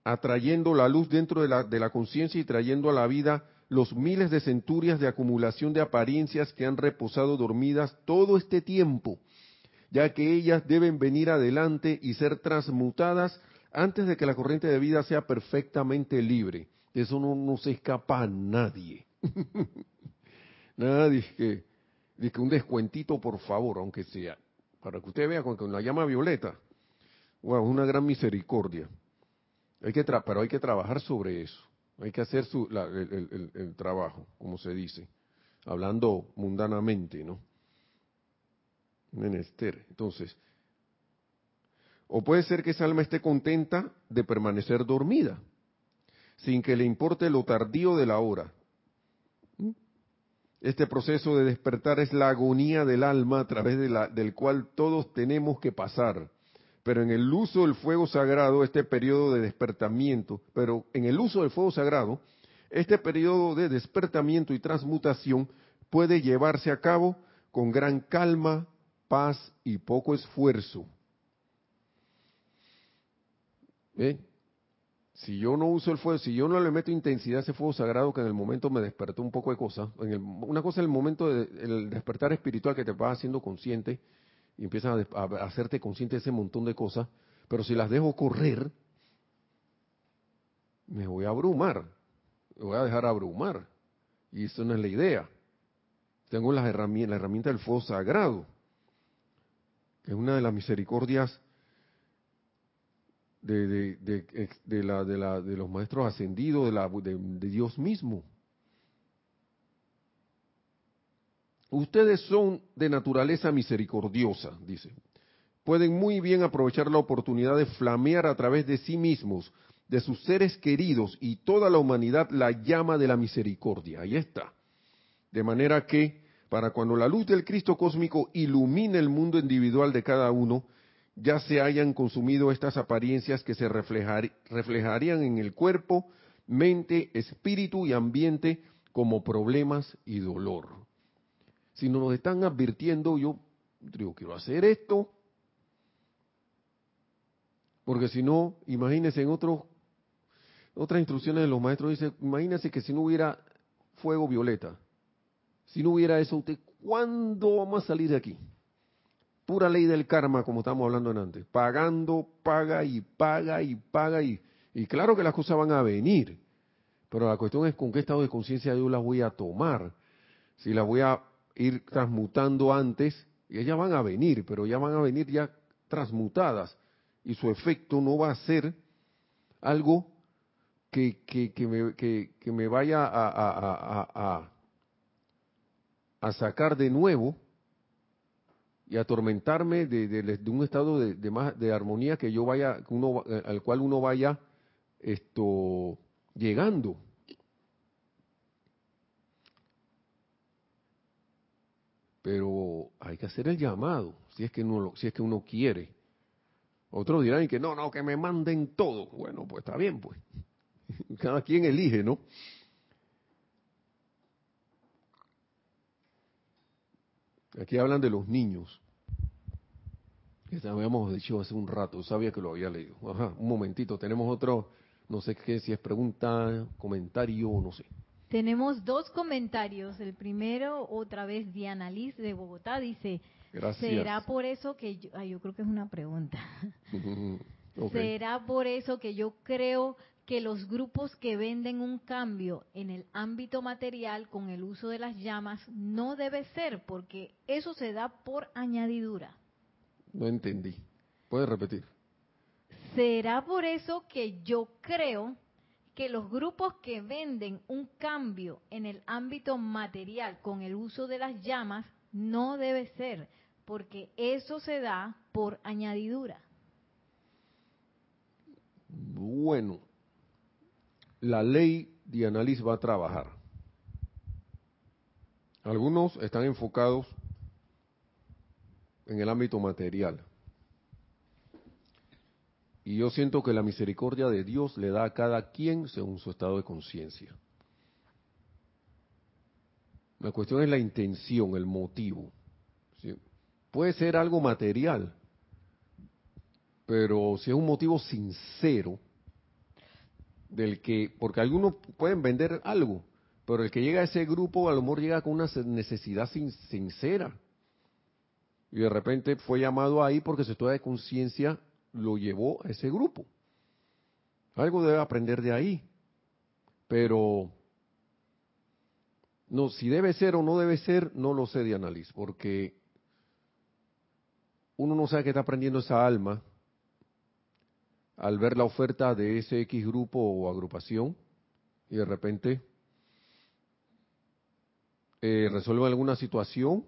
atrayendo la luz dentro de la, de la conciencia y trayendo a la vida los miles de centurias de acumulación de apariencias que han reposado dormidas todo este tiempo, ya que ellas deben venir adelante y ser transmutadas antes de que la corriente de vida sea perfectamente libre. De eso no, se escapa nadie. nadie que, que un descuentito, por favor, aunque sea, para que usted vea con, la llama violeta. Wow, una gran misericordia. Hay que pero hay que trabajar sobre eso. Hay que hacer su, el, trabajo, como se dice, hablando mundanamente, ¿no? Menester. Entonces, o puede ser que esa alma esté contenta de permanecer dormida, sin que le importe lo tardío de la hora. ¿Mm? Este proceso de despertar es la agonía del alma a través de la, del cual todos tenemos que pasar pero en el uso del fuego sagrado, este periodo de despertamiento, pero en el uso del fuego sagrado, este periodo de despertamiento y transmutación puede llevarse a cabo con gran calma, paz y poco esfuerzo. Si yo no uso el fuego, si yo no le meto intensidad a ese fuego sagrado que en el momento me despertó un poco de cosas, una cosa es el momento del despertar espiritual que te va haciendo consciente, y empiezan a, hacerte consciente de ese montón de cosas, pero si las dejo correr, me voy a abrumar, me voy a dejar abrumar. Y eso no es la idea. Tengo las herramientas, la herramienta del fuego sagrado, que una de las misericordias de, los maestros ascendidos, de, de Dios mismo. Ustedes son de naturaleza misericordiosa, dice. Pueden muy bien aprovechar la oportunidad de flamear a través de sí mismos, de sus seres queridos y toda la humanidad la llama de la misericordia. Ahí está. De manera que para cuando la luz del Cristo cósmico ilumine el mundo individual de cada uno, ya se hayan consumido estas apariencias que se reflejarían en el cuerpo, mente, espíritu y ambiente como problemas y dolor. Si no nos están advirtiendo, yo digo, quiero hacer esto, porque si no, imagínense en otros, otras instrucciones de los maestros, dice, imagínense que si no hubiera fuego violeta, si no hubiera eso, usted, ¿cuándo vamos a salir de aquí? Pura ley del karma, como estábamos hablando antes. Pagando, paga y paga y paga y, y claro que las cosas van a venir. Pero la cuestión es con qué estado de conciencia yo las voy a tomar. Si las voy a ir transmutando antes, y ellas van a venir, pero ya van a venir ya transmutadas. Y su efecto no va a ser algo que, que, me, que, me, vaya a, a, sacar de nuevo y atormentarme de, un estado de, de, más, de armonía que yo vaya, uno, eh, al cual uno vaya esto llegando. Pero hay que hacer el llamado, si es que uno, si es que uno quiere. Otros dirán que no, no, que me manden todo. Bueno, pues está bien, pues. Cada quien elige, ¿no? Aquí hablan de los niños. Que habíamos dicho hace un rato, sabía que lo había leído. Ajá, un momentito, tenemos otro, no sé qué, si es pregunta, comentario, no sé. Tenemos dos comentarios. El primero, otra vez, Diana Liz de Bogotá, dice, Gracias. ¿será por eso que yo, yo creo que es una pregunta. ¿Será por eso que yo creo que los grupos que venden un cambio en el ámbito material con el uso de las llamas no debe ser, porque eso se da por añadidura. No entendí. ¿Puedes repetir? ¿Será por eso que yo creo que los grupos que venden un cambio en el ámbito material con el uso de las llamas no debe ser, porque eso se da por añadidura? Bueno, la ley de análisis va a trabajar. Algunos están enfocados en el ámbito material. Y yo siento que la misericordia de Dios le da a cada quien según su estado de conciencia. La cuestión es la intención, el motivo. Puede ser algo material, pero si es un motivo sincero, del que, porque algunos pueden vender algo, pero el que llega a ese grupo a lo mejor llega con una necesidad sincera. Y de repente fue llamado ahí porque su estado de conciencia lo llevó a ese grupo. Algo debe aprender de ahí. Pero no, si debe ser o no debe ser, no lo sé de análisis, porque uno no sabe qué está aprendiendo esa alma al ver la oferta de ese X grupo o agrupación y de repente eh, resuelve alguna situación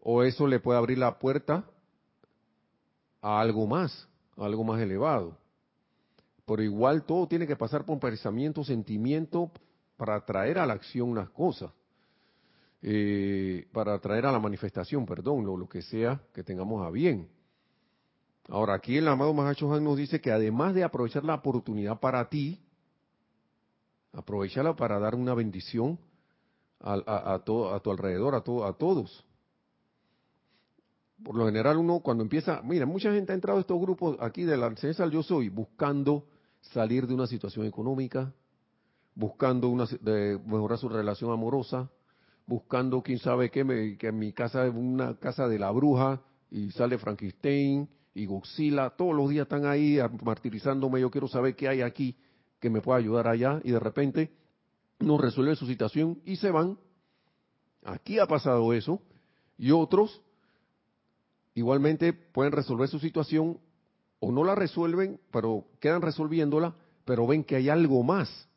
o eso le puede abrir la puerta a algo más, algo más elevado. Por igual todo tiene que pasar por pensamiento, sentimiento para traer a la acción unas cosas, eh, para traer a la manifestación, perdón, lo que sea que tengamos a bien. Ahora, aquí el amado Mahacho nos dice que además de aprovechar la oportunidad para ti, aprovechala para dar una bendición a, a, a tu alrededor, a, a todos. Por lo general uno cuando empieza, mira, mucha gente ha entrado a estos grupos aquí de la enseñanza Yo Soy buscando salir de una situación económica, buscando una, mejorar su relación amorosa, buscando quién sabe qué, que en mi casa es una casa de la bruja y sale Frankenstein y Godzilla, todos los días están ahí martirizándome, yo quiero saber qué hay aquí que me pueda ayudar allá, y de repente no resuelve su situación y se van. Aquí ha pasado eso, y otros igualmente pueden resolver su situación o no la resuelven, pero quedan resolviéndola, pero ven que hay algo más.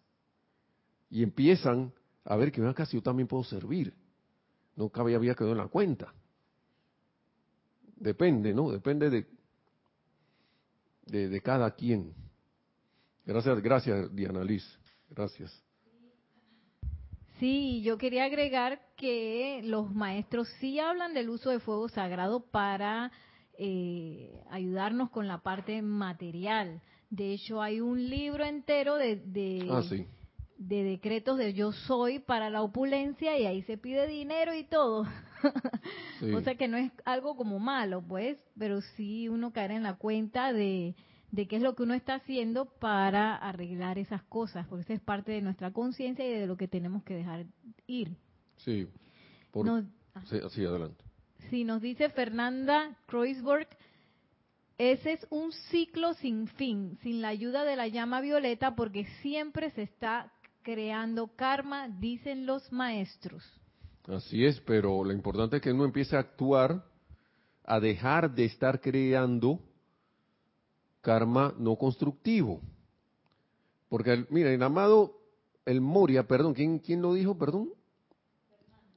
Y empiezan a ver que acá si yo también puedo servir. nunca había quedado en la cuenta. Depende, ¿no? Depende de, de, de cada quien. Gracias, gracias, Diana Liz. Gracias. Sí, yo quería agregar que los maestros sí hablan del uso de fuego sagrado para eh, ayudarnos con la parte material. De hecho, hay un libro entero de, de, Ah, de decretos de yo soy para la opulencia y ahí se pide dinero y todo. Sí. o sea que no es algo como malo, pues, pero sí uno caer en la cuenta de, de qué es lo que uno está haciendo para arreglar esas cosas, porque es parte de nuestra conciencia y de lo que tenemos que dejar ir. Sí. Por- Nos- sí, sí, adelante. Sí, nos dice Fernanda Kreuzberg, ese es un ciclo sin fin, sin la ayuda de la llama violeta, porque siempre se está creando karma, dicen los maestros. Así es, pero lo importante es que uno empiece a actuar, a dejar de estar creando karma no constructivo. Porque, el- mira, el amado, el Moria, perdón, ¿quién, quién lo dijo, perdón?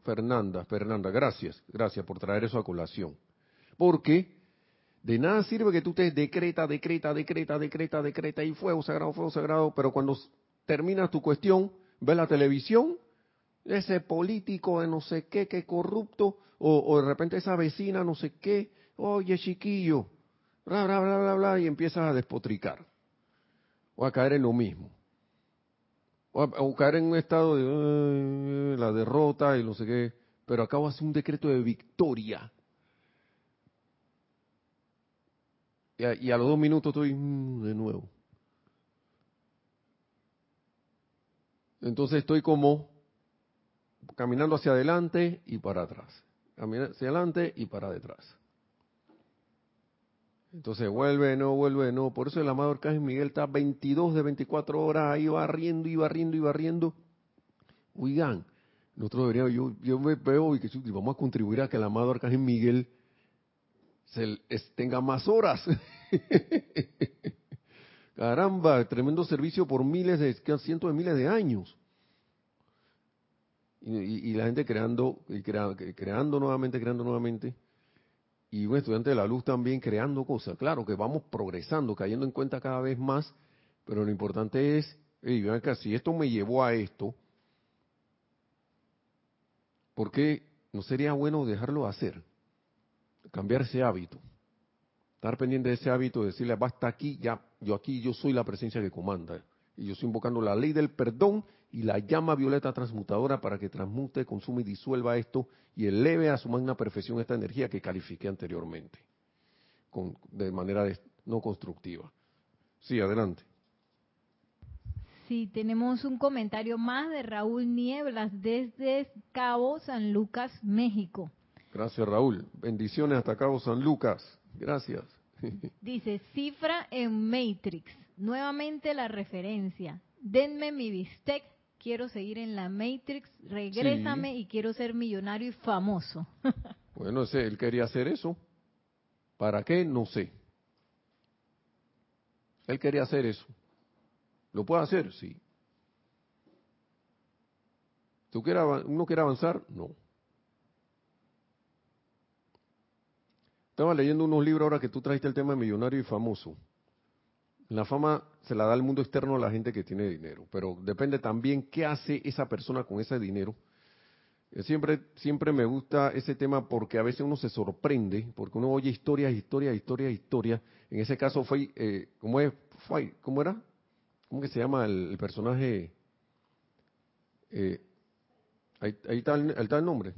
Fernanda, Fernanda, gracias, gracias por traer eso a colación. Porque de nada sirve que tú te decreta, decreta, decreta, decreta, decreta y fuego sagrado, fuego sagrado, pero cuando terminas tu cuestión, ves la televisión, ese político de no sé qué, que corrupto, o, de repente esa vecina no sé qué, oye chiquillo, bla, bla, bla, bla, bla, y empiezas a despotricar, o a caer en lo mismo, o, a- caer en un estado de "Ay, la derrota y no sé qué, pero acabo de hacer un decreto de victoria. Y a, y a los dos minutos estoy "Mm, de nuevo. Entonces estoy como caminando hacia adelante y para atrás. Caminar hacia adelante y para detrás. Entonces vuelve, no, vuelve, no. Por eso el amado Arcángel Miguel está 22 de 24 horas ahí barriendo y barriendo y barriendo. Oigan, nosotros deberíamos, yo, me veo y que vamos a contribuir a que el amado Arcángel Miguel tenga más horas. Caramba, tremendo servicio por miles de, cientos de miles de años. Y, la gente creando, y crea- creando nuevamente, creando nuevamente. Y un estudiante de la luz también creando cosas. Claro que vamos progresando, cayendo en cuenta cada vez más, pero lo importante es, hey, vean acá, si esto me llevó a esto, ¿por qué no sería bueno dejarlo hacer? Cambiar ese hábito. Estar pendiente de ese hábito, decirle, basta aquí, ya, yo aquí, yo soy la presencia que comanda. Y yo estoy invocando la ley del perdón y la llama violeta transmutadora para que transmute, consuma y disuelva esto y eleve a su magna perfección esta energía que califiqué anteriormente, con, de manera no constructiva. Sí, adelante. Sí, tenemos un comentario más de Raúl Nieblas desde Cabo San Lucas, México. Gracias, Raúl. Bendiciones hasta Cabo San Lucas. Gracias. Dice, cifra en Matrix. Nuevamente la referencia. Denme mi bistec. Quiero seguir en la Matrix. Regrésame y quiero ser millonario y famoso. Bueno, ese, él quería hacer eso. ¿Para qué? No sé. Él quería hacer eso. ¿Lo puede hacer? Sí. ¿Tú quieres, ¿Uno quiere avanzar? No. Estaba leyendo unos libros ahora que tú trajiste el tema de millonario y famoso. La fama se la da al mundo externo a la gente que tiene dinero, pero depende también qué hace esa persona con ese dinero. Eh, Siempre, siempre me gusta ese tema porque a veces uno se sorprende, porque uno oye historias, historias, historias, historias. En ese caso fue, eh, ¿cómo es? Fue, ¿Cómo era? ¿Cómo que se llama el, personaje? Eh, ahí, está el, ahí está el nombre.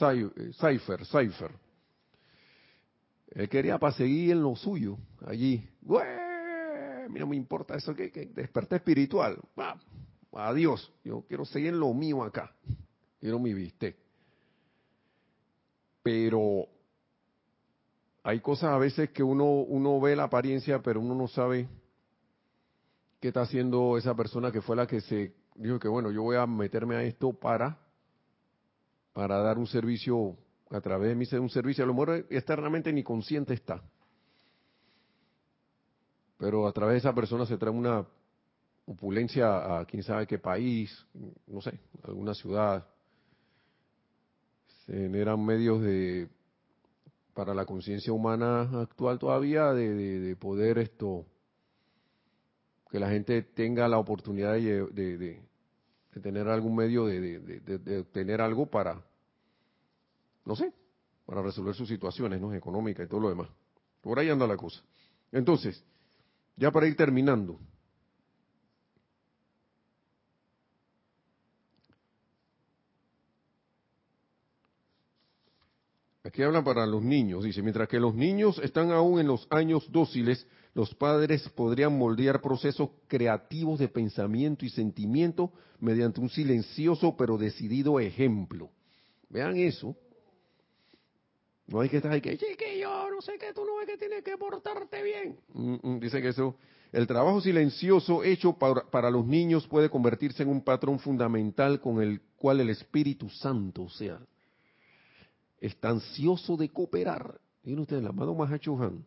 Cy- eh, Cypher, Cypher. Él quería para seguir en lo suyo, allí. A mí no me importa eso, que, que desperté espiritual. Adiós, yo quiero seguir en lo mío acá. Quiero mi bistec. Pero hay cosas a veces que uno, uno ve la apariencia, pero uno no sabe qué está haciendo esa persona que fue la que se dijo que bueno, yo voy a meterme a esto para, para dar un servicio a través de mí, un servicio, a lo mejor externamente ni consciente está. Pero a través de esa persona se trae una opulencia a quién sabe qué país, no sé, alguna ciudad. se generan medios de para la conciencia humana actual todavía de, de, poder esto que la gente tenga la oportunidad de, de tener algún medio de, obtener algo para no sé para resolver sus situaciones no económicas y todo lo demás por ahí anda la cosa entonces ya para ir terminando Aquí habla para los niños, dice, mientras que los niños están aún en los años dóciles, los padres podrían moldear procesos creativos de pensamiento y sentimiento mediante un silencioso pero decidido ejemplo. Vean eso. No hay que estar ahí que, yo no sé qué, tú no ves que tienes que portarte bien. Mm, mm, dice que eso, el trabajo silencioso hecho para, para, los niños puede convertirse en un patrón fundamental con el cual el Espíritu Santo, o sea, está ansioso de cooperar. Miren ustedes, el amado Mahachohan.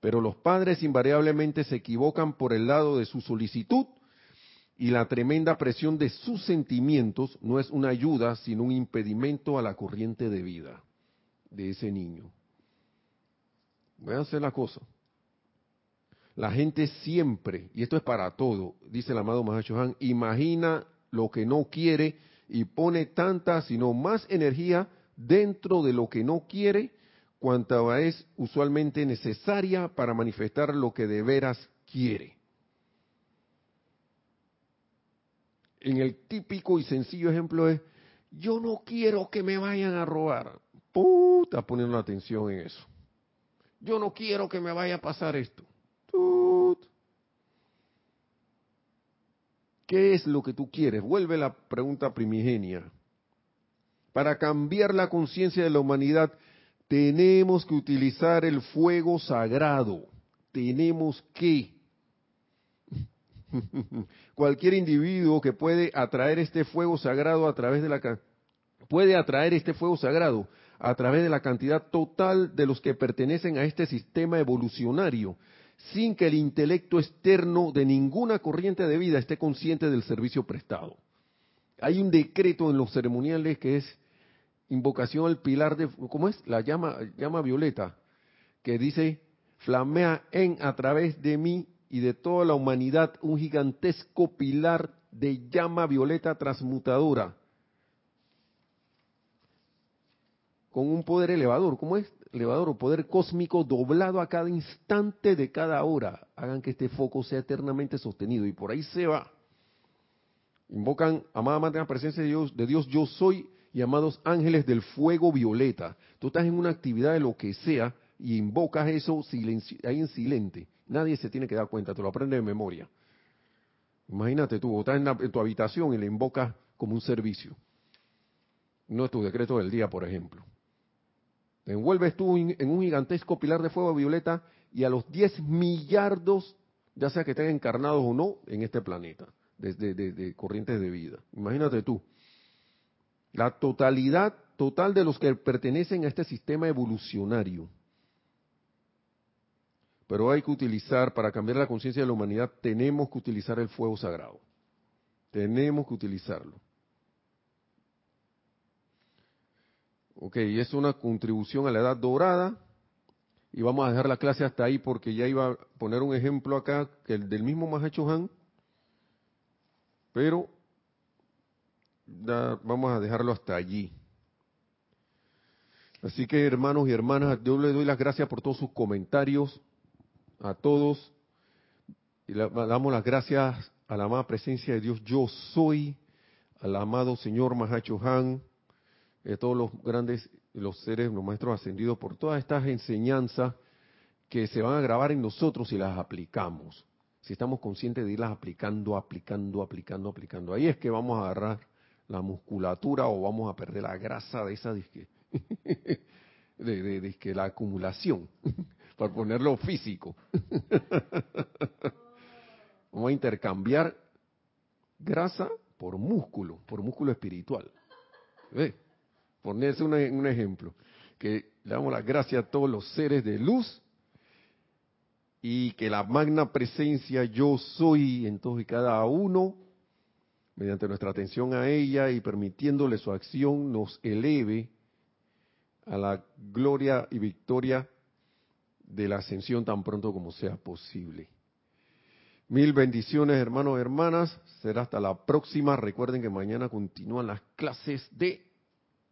Pero los padres invariablemente se equivocan por el lado de su solicitud y la tremenda presión de sus sentimientos no es una ayuda, sino un impedimento a la corriente de vida de ese niño. Voy a hacer la cosa. La gente siempre, y esto es para todo, dice el amado Mahachohan, imagina lo que no quiere y pone tanta, sino más energía dentro de lo que no quiere, cuanta es usualmente necesaria para manifestar lo que de veras quiere. En el típico y sencillo ejemplo es, yo no quiero que me vayan a robar. Puta, poniendo atención en eso. Yo no quiero que me vaya a pasar esto. ¿Qué es lo que tú quieres? Vuelve la pregunta primigenia. Para cambiar la conciencia de la humanidad, tenemos que utilizar el fuego sagrado. Tenemos que. Cualquier individuo que puede atraer este fuego sagrado a través de la puede atraer este fuego sagrado a través de la cantidad total de los que pertenecen a este sistema evolucionario, sin que el intelecto externo de ninguna corriente de vida esté consciente del servicio prestado. Hay un decreto en los ceremoniales que es invocación al pilar de, ¿cómo es? La llama, llama violeta, que dice, flamea en a través de mí y de toda la humanidad un gigantesco pilar de llama violeta transmutadora, con un poder elevador, ¿cómo es? Elevador o poder cósmico doblado a cada instante de cada hora. Hagan que este foco sea eternamente sostenido y por ahí se va. Invocan, amada madre, la presencia de Dios, de Dios, yo soy llamados ángeles del fuego violeta. Tú estás en una actividad de lo que sea y invocas eso ahí en silente. Nadie se tiene que dar cuenta, te lo aprendes de memoria. Imagínate tú, estás en, tu habitación y le invocas como un servicio. No es tu decreto del día, por ejemplo. Te envuelves tú en un gigantesco pilar de fuego violeta y a los 10 millardos, ya sea que estén encarnados o no, en este planeta, de corrientes de vida. Imagínate tú la totalidad total de los que pertenecen a este sistema evolucionario. Pero hay que utilizar, para cambiar la conciencia de la humanidad, tenemos que utilizar el fuego sagrado. Tenemos que utilizarlo. Ok, es una contribución a la edad dorada. Y vamos a dejar la clase hasta ahí porque ya iba a poner un ejemplo acá, que el del mismo Mahacho Han, pero vamos a dejarlo hasta allí. Así que hermanos y hermanas, yo les doy las gracias por todos sus comentarios, a todos, y le damos las gracias a la amada presencia de Dios, yo soy, al amado Señor Mahacho Han, a todos los grandes, los seres, los maestros ascendidos, por todas estas enseñanzas que se van a grabar en nosotros si las aplicamos. Si estamos conscientes de irlas aplicando, aplicando, aplicando, aplicando. Ahí es que vamos a agarrar la musculatura o vamos a perder la grasa de esa disque, de, de, la acumulación, para ponerlo físico. vamos a intercambiar grasa por músculo, por músculo espiritual. ¿Ve? Ponerse un, un ejemplo, que le damos las gracias a todos los seres de luz y que la magna presencia yo soy en todos y cada uno mediante nuestra atención a ella y permitiéndole su acción, nos eleve a la gloria y victoria de la ascensión tan pronto como sea posible. Mil bendiciones, hermanos y hermanas. Será hasta la próxima. Recuerden que mañana continúan las clases de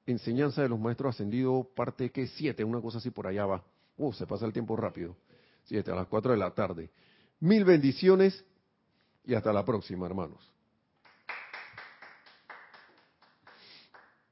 enseñanza de los maestros ascendidos, parte que siete, una cosa así por allá va. Uh, se pasa el tiempo rápido. Siete, a las cuatro de la tarde. Mil bendiciones y hasta la próxima, hermanos.